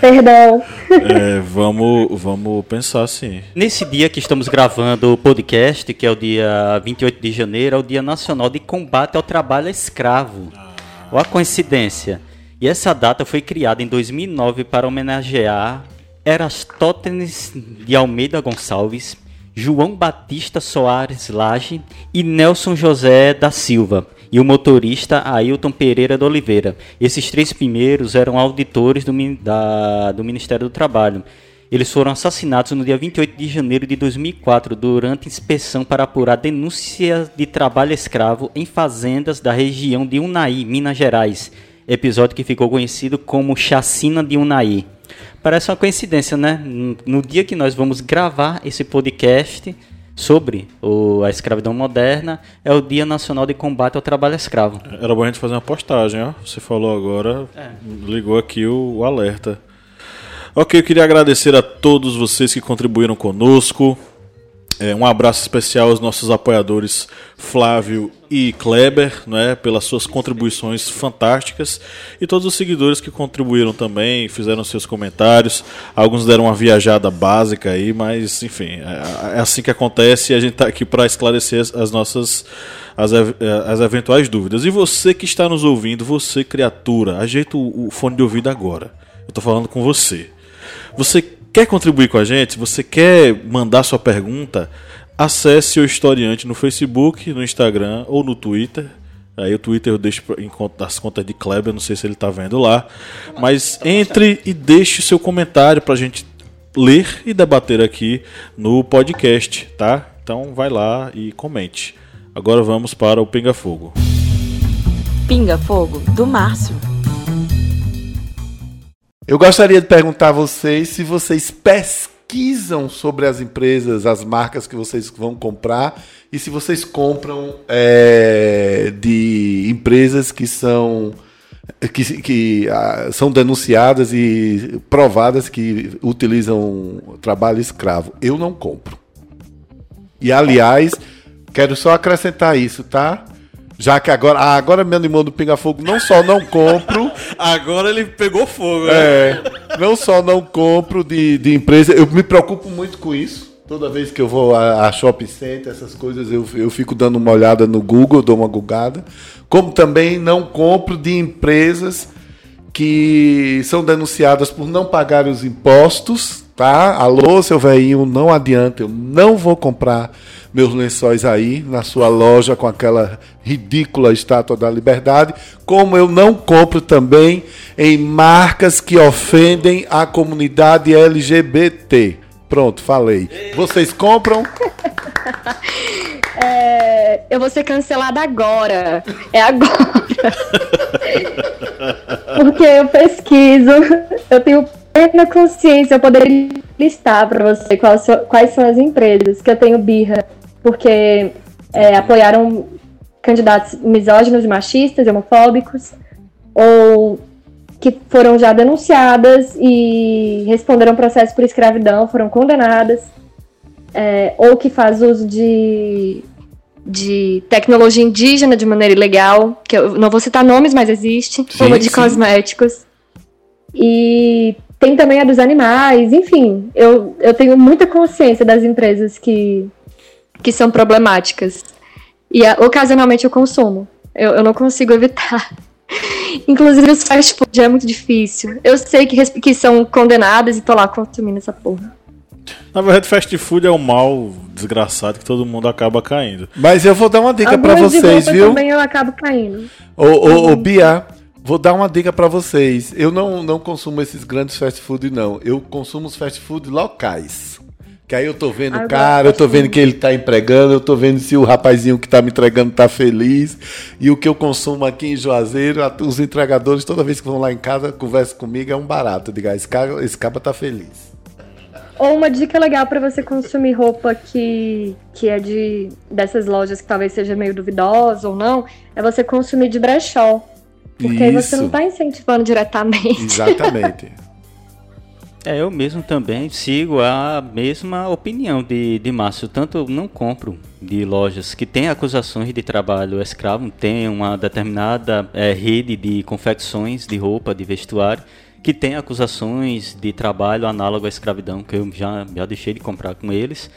Perdão. É, vamos, vamos pensar assim. Nesse dia que estamos gravando o podcast, que é o dia 28 de janeiro, é o Dia Nacional de Combate ao Trabalho Escravo. Ah. Olha a coincidência. E essa data foi criada em 2009 para homenagear Erastótenes de Almeida Gonçalves, João Batista Soares Lage e Nelson José da Silva, e o motorista Ailton Pereira de Oliveira. Esses três primeiros eram auditores do, da, do Ministério do Trabalho. Eles foram assassinados no dia 28 de janeiro de 2004 durante inspeção para apurar denúncias de trabalho escravo em fazendas da região de Unai, Minas Gerais. Episódio que ficou conhecido como Chacina de Unai. Parece uma coincidência, né? No dia que nós vamos gravar esse podcast, sobre o, a escravidão moderna é o Dia Nacional de Combate ao Trabalho Escravo. Era bom a gente fazer uma postagem, ó. Você falou agora, é. ligou aqui o, o alerta. Ok, eu queria agradecer a todos vocês que contribuíram conosco. É, um abraço especial aos nossos apoiadores Flávio e Kleber, né, pelas suas contribuições fantásticas e todos os seguidores que contribuíram também, fizeram seus comentários. Alguns deram uma viajada básica aí, mas enfim, é, é assim que acontece e a gente está aqui para esclarecer as nossas as, as eventuais dúvidas. E você que está nos ouvindo, você criatura, ajeita o, o fone de ouvido agora. Eu estou falando com você. Você Quer contribuir com a gente? Você quer mandar sua pergunta? Acesse o Historiante no Facebook, no Instagram ou no Twitter. Aí o Twitter eu deixo das contas de Kleber, não sei se ele está vendo lá. Mas entre e deixe seu comentário para a gente ler e debater aqui no podcast, tá? Então vai lá e comente. Agora vamos para o Pinga Fogo. Pinga Fogo do Márcio. Eu gostaria de perguntar a vocês se vocês pesquisam sobre as empresas, as marcas que vocês vão comprar e se vocês compram é, de empresas que são que, que ah, são denunciadas e provadas que utilizam trabalho escravo. Eu não compro. E aliás, quero só acrescentar isso, tá? Já que agora, ah, agora me animou do Pinga Fogo, não só não compro. agora ele pegou fogo, né? É. Não só não compro de, de empresa, eu me preocupo muito com isso. Toda vez que eu vou a, a shopping center, essas coisas, eu, eu fico dando uma olhada no Google, dou uma gugada. Como também não compro de empresas que são denunciadas por não pagar os impostos tá? Alô, seu velhinho, não adianta, eu não vou comprar meus lençóis aí na sua loja com aquela ridícula estátua da liberdade, como eu não compro também em marcas que ofendem a comunidade LGBT. Pronto, falei. Vocês compram? É, eu vou ser cancelada agora. É agora. Porque eu pesquiso, eu tenho plena consciência, eu poderia listar para você quais, quais são as empresas que eu tenho birra, porque é, apoiaram candidatos misóginos, machistas, homofóbicos, ou que foram já denunciadas e responderam processo por escravidão, foram condenadas, é, ou que faz uso de, de tecnologia indígena de maneira ilegal, que eu não vou citar nomes, mas existe, uma de cosméticos. E tem também a dos animais, enfim, eu, eu tenho muita consciência das empresas que, que são problemáticas. E ocasionalmente eu consumo. Eu, eu não consigo evitar. Inclusive os fast food é muito difícil. Eu sei que, que são condenadas e tô lá consumindo essa porra. Na verdade, fast food é um mal desgraçado que todo mundo acaba caindo. Mas eu vou dar uma dica para vocês, viu? também eu acabo caindo. Ô, ô, ô, Bia, vou dar uma dica para vocês. Eu não, não consumo esses grandes fast food, não. Eu consumo os fast food locais. Que aí eu tô vendo o cara, eu tô vendo que ele tá empregando, eu tô vendo se o rapazinho que tá me entregando tá feliz. E o que eu consumo aqui em Juazeiro, os entregadores, toda vez que vão lá em casa, conversam comigo, é um barato. Diga, ah, esse cara, esse cara tá feliz. Ou uma dica legal para você consumir roupa que, que é de dessas lojas que talvez seja meio duvidosa ou não, é você consumir de brechó. Porque Isso. aí você não tá incentivando diretamente. Exatamente. É, eu mesmo também sigo a mesma opinião de, de Márcio. Tanto eu não compro de lojas que têm acusações de trabalho escravo, tem uma determinada é, rede de confecções de roupa, de vestuário, que tem acusações de trabalho análogo à escravidão, que eu já, já deixei de comprar com eles.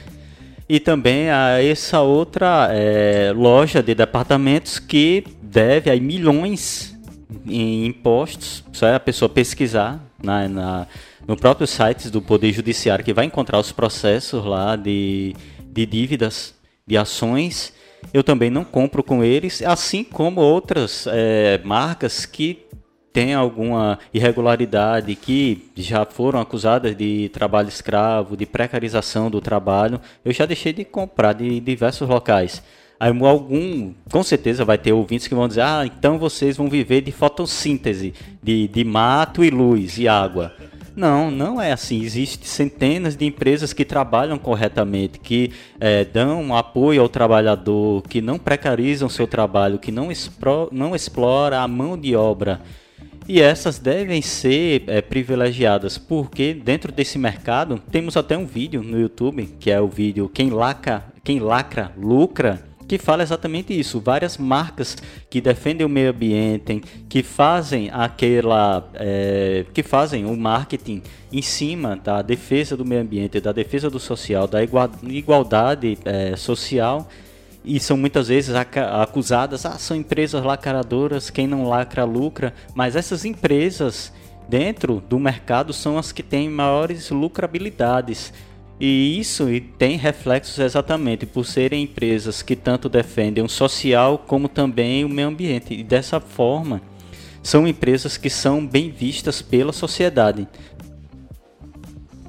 E também a essa outra é, loja de departamentos que deve aí milhões em impostos. Só é a pessoa pesquisar na, na no próprio site do Poder Judiciário que vai encontrar os processos lá de, de dívidas, de ações. Eu também não compro com eles, assim como outras é, marcas que têm alguma irregularidade, que já foram acusadas de trabalho escravo, de precarização do trabalho. Eu já deixei de comprar de diversos locais. Aí algum, com certeza vai ter ouvintes que vão dizer, ah, então vocês vão viver de fotossíntese, de, de mato e luz e água. Não, não é assim. Existem centenas de empresas que trabalham corretamente, que é, dão apoio ao trabalhador, que não precarizam seu trabalho, que não, expro, não explora a mão de obra. E essas devem ser é, privilegiadas, porque dentro desse mercado temos até um vídeo no YouTube, que é o vídeo Quem Lacra, quem lacra lucra, que fala exatamente isso. Várias marcas que defendem o meio ambiente, que fazem aquela, é, que fazem o marketing em cima da defesa do meio ambiente, da defesa do social, da igualdade é, social e são muitas vezes acusadas, ah, são empresas lacradoras, quem não lacra lucra, mas essas empresas dentro do mercado são as que têm maiores lucrabilidades. E isso tem reflexos exatamente por serem empresas que tanto defendem o social como também o meio ambiente. E dessa forma, são empresas que são bem vistas pela sociedade.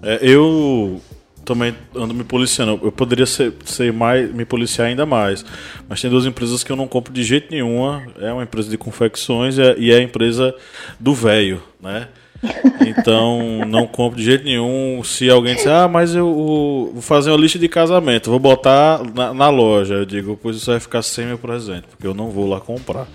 É, eu também ando me policiando. Eu poderia ser, ser mais, me policiar ainda mais. Mas tem duas empresas que eu não compro de jeito nenhuma. É uma empresa de confecções e é a empresa do velho, né? Então, não compro de jeito nenhum. Se alguém disser, ah, mas eu vou fazer uma lista de casamento, vou botar na, na loja. Eu digo, pois isso vai ficar sem meu presente, porque eu não vou lá comprar.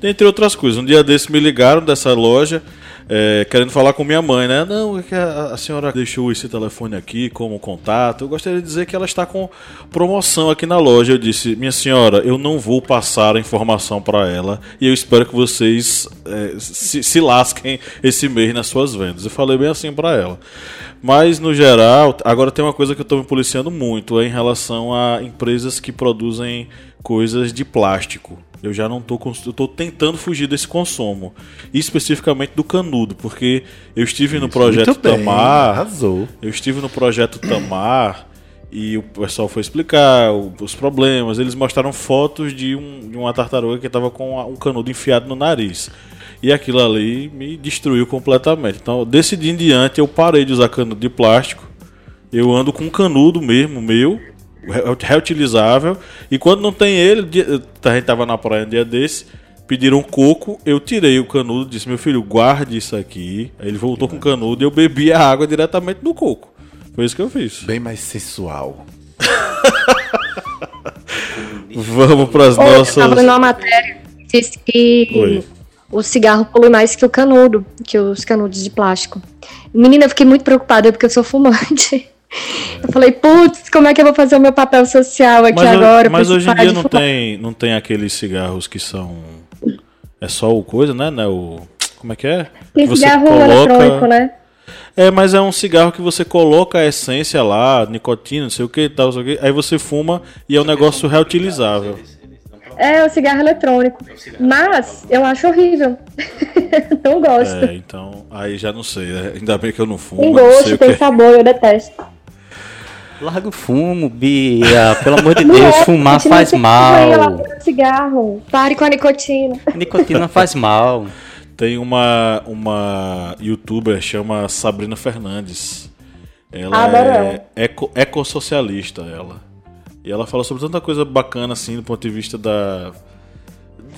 Dentre outras coisas. Um dia desse me ligaram dessa loja é, querendo falar com minha mãe, né? Não, é que a, a, senhora deixou esse telefone aqui como contato. Eu gostaria de dizer que ela está com promoção aqui na loja. Eu disse, minha senhora, eu não vou passar a informação para ela e eu espero que vocês é, se, se lasquem esse mês nas suas vendas. Eu falei bem assim para ela. Mas no geral, agora tem uma coisa que eu estou me policiando muito é em relação a empresas que produzem coisas de plástico, Eu já não tô, eu tô tentando fugir desse consumo. Especificamente do canudo, porque eu estive no projeto bem, Tamar. Arrasou. Eu estive no projeto Tamar e o pessoal foi explicar os problemas. Eles mostraram fotos de, um, de uma tartaruga que estava com um canudo enfiado no nariz. E aquilo ali me destruiu completamente. Então, desse dia em diante, eu parei de usar canudo de plástico. Eu ando com um canudo mesmo, meu, reutilizável. E quando não tem ele, a gente tava na praia um dia desse, pediram um coco, eu tirei o canudo, disse: Meu filho, guarde isso aqui. Aí ele voltou com o canudo e eu bebi a água diretamente do coco. Foi isso que eu fiz. Bem mais sensual. Vamos para as nossas. Eu tava numa matéria disse que Oi. o cigarro polui mais que o canudo, que os canudos de plástico. Menina, eu fiquei muito preocupada porque eu sou fumante. Eu falei, putz, como é que eu vou fazer o meu papel social aqui mas, agora? Mas hoje em dia não tem, não tem aqueles cigarros que são. É só o coisa, né? né o, como é que é? Tem que cigarro coloca... eletrônico, né? É, mas é um cigarro que você coloca a essência lá, nicotina, não sei o que tal, sei o que, aí você fuma e é um negócio reutilizável. É, o cigarro eletrônico. Mas eu acho horrível. não gosto. É, então, aí já não sei. Né? Ainda bem que eu não fumo. Tem gosto, tem sabor, eu detesto. Larga o fumo, Bia. Pelo amor de Deus, é, fumar faz mal. Cigarro. Pare com a nicotina. A nicotina faz mal. Tem uma, uma youtuber chama Sabrina Fernandes. Ela ah, é eco, ecossocialista, ela. E ela fala sobre tanta coisa bacana assim do ponto de vista da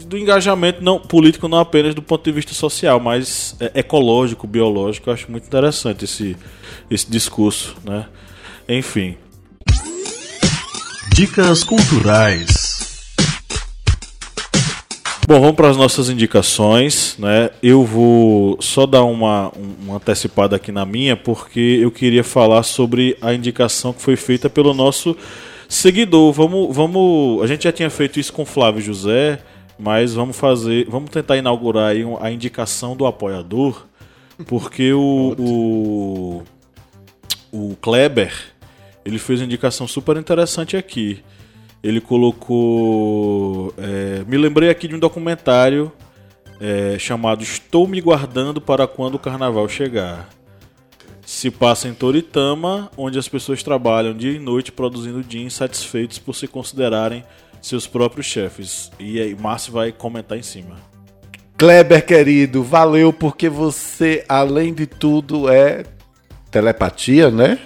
do engajamento não político não apenas do ponto de vista social, mas é, ecológico, biológico. Eu acho muito interessante esse esse discurso, né? Enfim. Dicas culturais. Bom, vamos para as nossas indicações, né? Eu vou só dar uma, uma antecipada aqui na minha, porque eu queria falar sobre a indicação que foi feita pelo nosso seguidor. Vamos, vamos, a gente já tinha feito isso com Flávio José, mas vamos fazer, vamos tentar inaugurar aí a indicação do apoiador, porque o, o, o Kleber ele fez uma indicação super interessante aqui. Ele colocou. É, me lembrei aqui de um documentário é, chamado Estou Me Guardando para Quando o Carnaval Chegar. Se passa em Toritama, onde as pessoas trabalham dia e noite produzindo jeans satisfeitos por se considerarem seus próprios chefes. E aí, Márcio vai comentar em cima. Kleber, querido, valeu porque você, além de tudo, é telepatia, né?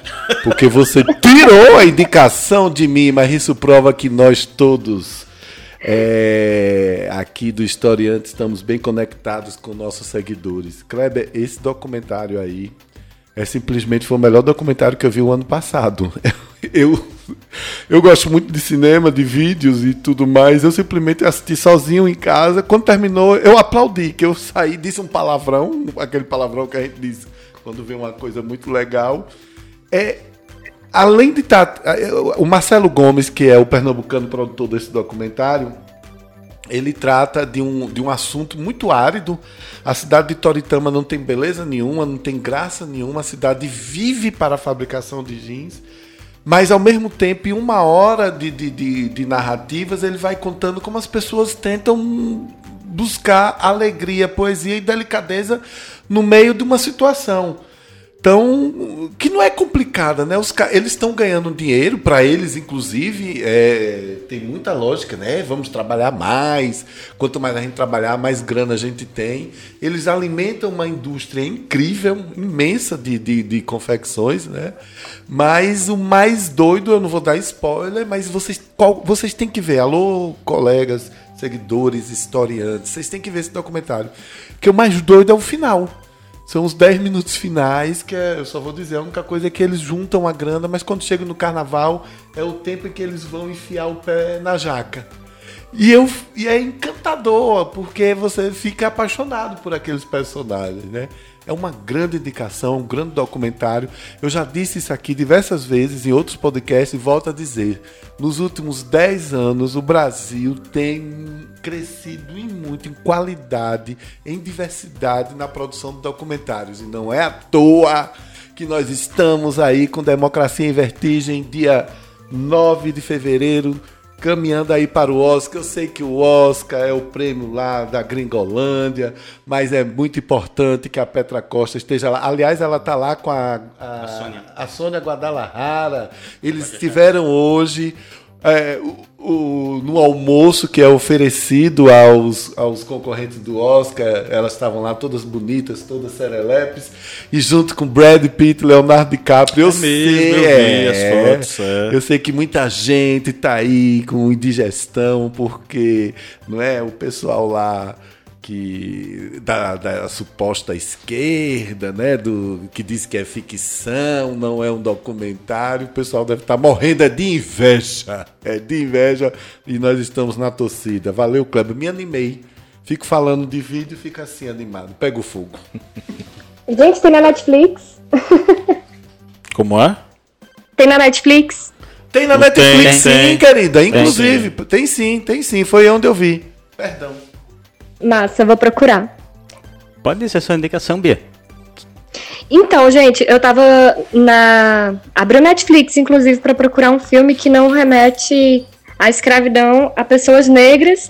Porque você tirou a indicação de mim, mas isso prova que nós todos é, aqui do Historiante estamos bem conectados com nossos seguidores. Kleber, esse documentário aí é simplesmente foi o melhor documentário que eu vi o ano passado. Eu, eu gosto muito de cinema, de vídeos e tudo mais. Eu simplesmente assisti sozinho em casa. Quando terminou, eu aplaudi, que eu saí, disse um palavrão, aquele palavrão que a gente diz quando vê uma coisa muito legal. É, além de estar. Tá, o Marcelo Gomes, que é o pernambucano produtor desse documentário, ele trata de um, de um assunto muito árido. A cidade de Toritama não tem beleza nenhuma, não tem graça nenhuma. A cidade vive para a fabricação de jeans. Mas ao mesmo tempo, em uma hora de, de, de, de narrativas, ele vai contando como as pessoas tentam buscar alegria, poesia e delicadeza no meio de uma situação tão que não é complicada, né? Os, eles estão ganhando dinheiro para eles, inclusive, é, tem muita lógica, né? Vamos trabalhar mais. Quanto mais a gente trabalhar, mais grana a gente tem. Eles alimentam uma indústria incrível, imensa de, de, de confecções, né? Mas o mais doido, eu não vou dar spoiler, mas vocês, qual, vocês têm que ver. Alô, colegas, seguidores, historiantes, vocês têm que ver esse documentário. Que o mais doido é o final são os 10 minutos finais, que é, eu só vou dizer, a única coisa é que eles juntam a grana, mas quando chega no carnaval é o tempo em que eles vão enfiar o pé na jaca. E, eu, e é encantador, porque você fica apaixonado por aqueles personagens, né? É uma grande indicação, um grande documentário. Eu já disse isso aqui diversas vezes em outros podcasts e volto a dizer. Nos últimos 10 anos, o Brasil tem crescido em muito em qualidade, em diversidade na produção de documentários. E não é à toa que nós estamos aí com Democracia em Vertigem, dia 9 de fevereiro caminhando aí para o Oscar. Eu sei que o Oscar é o prêmio lá da Gringolândia, mas é muito importante que a Petra Costa esteja lá. Aliás, ela está lá com a, a, a Sônia, a Sônia Guadalajara. Eles estiveram hoje é, o, o, no almoço que é oferecido aos, aos concorrentes do Oscar, elas estavam lá todas bonitas, todas serelepes, e junto com Brad Pitt Leonardo DiCaprio, eu é sei, mesmo, eu, é, as fotos, é. eu sei que muita gente está aí com indigestão, porque não é o pessoal lá que da, da, suposta esquerda, né, do que diz que é ficção, não é um documentário, o pessoal deve estar tá morrendo é de inveja, é de inveja e nós estamos na torcida. Valeu, Kleber, me animei. Fico falando de vídeo, fica assim animado. Pega o fogo. Gente, tem na Netflix. Como é? Tem na Netflix. Tem na Netflix, tem, sim, tem. querida. Inclusive, tem, tem sim, tem sim. Foi onde eu vi. Perdão. Massa, vou procurar. Pode ser sua indicação, Bia. Então, gente, eu tava na. Abri o Netflix, inclusive, para procurar um filme que não remete à escravidão a pessoas negras.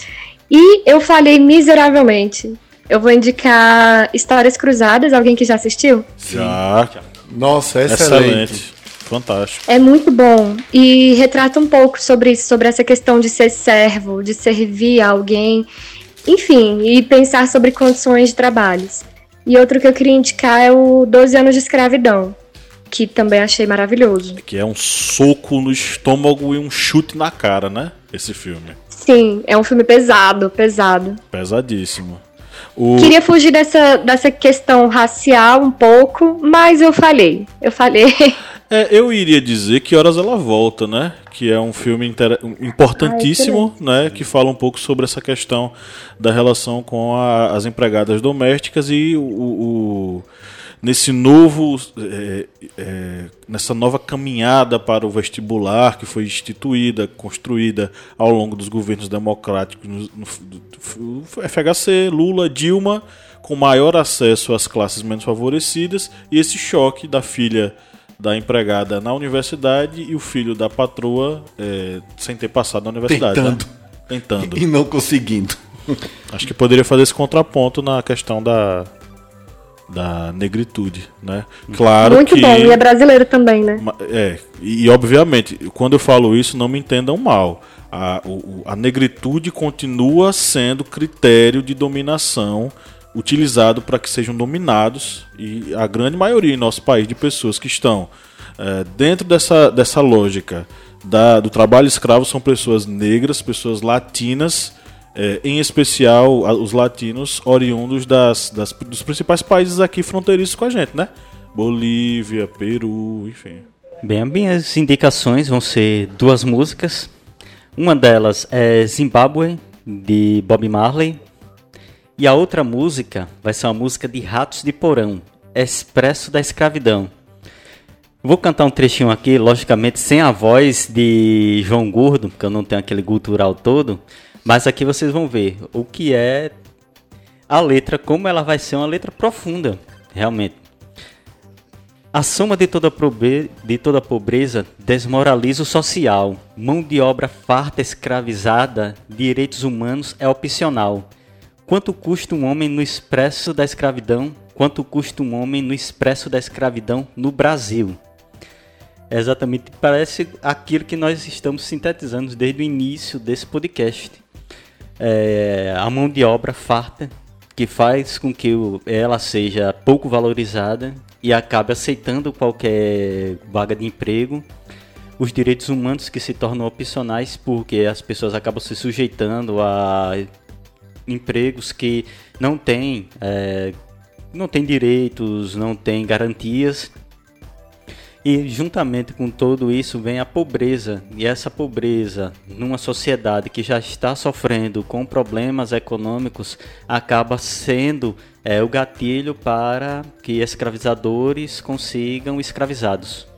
E eu falei miseravelmente. Eu vou indicar Histórias Cruzadas, alguém que já assistiu? Já. Nossa, excelente. excelente. Fantástico. É muito bom. E retrata um pouco sobre isso, sobre essa questão de ser servo, de servir a alguém. Enfim, e pensar sobre condições de trabalhos. E outro que eu queria indicar é o 12 anos de escravidão, que também achei maravilhoso. Que é um soco no estômago e um chute na cara, né? Esse filme. Sim, é um filme pesado, pesado. Pesadíssimo. O... Queria fugir dessa, dessa questão racial um pouco, mas eu falei. Eu falei. É, eu iria dizer que horas ela volta, né? Que é um filme importantíssimo, Ai, né? Que fala um pouco sobre essa questão da relação com a, as empregadas domésticas e o, o nesse novo é, é, nessa nova caminhada para o vestibular que foi instituída, construída ao longo dos governos democráticos no, no, no FHC, Lula, Dilma, com maior acesso às classes menos favorecidas e esse choque da filha da empregada na universidade e o filho da patroa é, sem ter passado na universidade. Né? Tentando. Né? Tentando. E não conseguindo. Acho que poderia fazer esse contraponto na questão da, da negritude, né? Claro Muito que... bom, e é brasileiro também, né? É, e, e obviamente, quando eu falo isso, não me entendam mal. A, o, a negritude continua sendo critério de dominação utilizado para que sejam dominados e a grande maioria em nosso país de pessoas que estão é, dentro dessa, dessa lógica da, do trabalho escravo são pessoas negras, pessoas latinas, é, em especial os latinos oriundos das, das, dos principais países aqui fronteiriços com a gente, né? Bolívia, Peru, enfim. Bem, minhas indicações vão ser duas músicas. Uma delas é Zimbabwe, de Bob Marley, e a outra música vai ser uma música de Ratos de Porão, Expresso da Escravidão. Vou cantar um trechinho aqui, logicamente sem a voz de João Gordo, porque eu não tenho aquele cultural todo, mas aqui vocês vão ver o que é a letra, como ela vai ser uma letra profunda, realmente. A soma de toda, de toda pobreza desmoraliza o social. Mão de obra farta, escravizada, direitos humanos é opcional. Quanto custa um homem no expresso da escravidão? Quanto custa um homem no expresso da escravidão no Brasil? É exatamente parece aquilo que nós estamos sintetizando desde o início desse podcast. É a mão de obra farta que faz com que ela seja pouco valorizada e acabe aceitando qualquer vaga de emprego. Os direitos humanos que se tornam opcionais porque as pessoas acabam se sujeitando a empregos que não têm, é, não têm direitos, não têm garantias. E juntamente com tudo isso vem a pobreza. E essa pobreza, numa sociedade que já está sofrendo com problemas econômicos, acaba sendo é, o gatilho para que escravizadores consigam escravizados.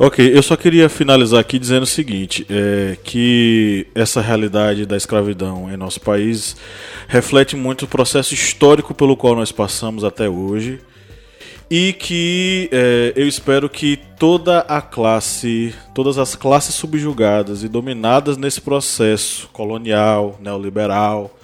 Ok, eu só queria finalizar aqui dizendo o seguinte: é, que essa realidade da escravidão em nosso país reflete muito o processo histórico pelo qual nós passamos até hoje e que é, eu espero que toda a classe, todas as classes subjugadas e dominadas nesse processo colonial, neoliberal,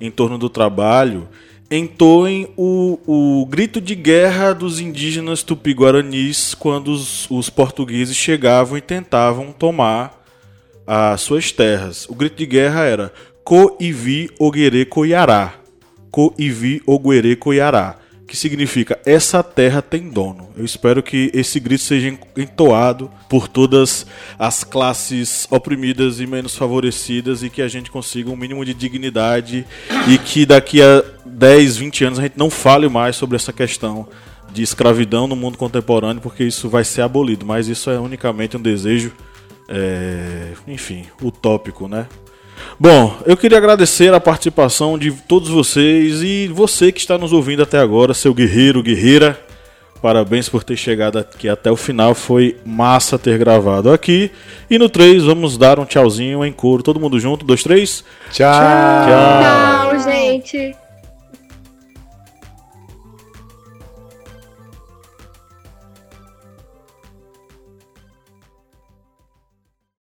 em torno do trabalho, entoem o, o grito de guerra dos indígenas tupi-guaranis quando os, os portugueses chegavam e tentavam tomar as suas terras. O grito de guerra era Co Ivi Oguere Coiará. Co Ivi Oguere Coiará que significa essa terra tem dono. Eu espero que esse grito seja entoado por todas as classes oprimidas e menos favorecidas e que a gente consiga um mínimo de dignidade e que daqui a 10, 20 anos a gente não fale mais sobre essa questão de escravidão no mundo contemporâneo, porque isso vai ser abolido, mas isso é unicamente um desejo, é, enfim, utópico, né? Bom, eu queria agradecer a participação de todos vocês e você que está nos ouvindo até agora, seu guerreiro, guerreira. Parabéns por ter chegado aqui até o final. Foi massa ter gravado aqui. E no 3, vamos dar um tchauzinho em coro. Todo mundo junto. Dois, três. Tchau. Tchau, Tchau gente.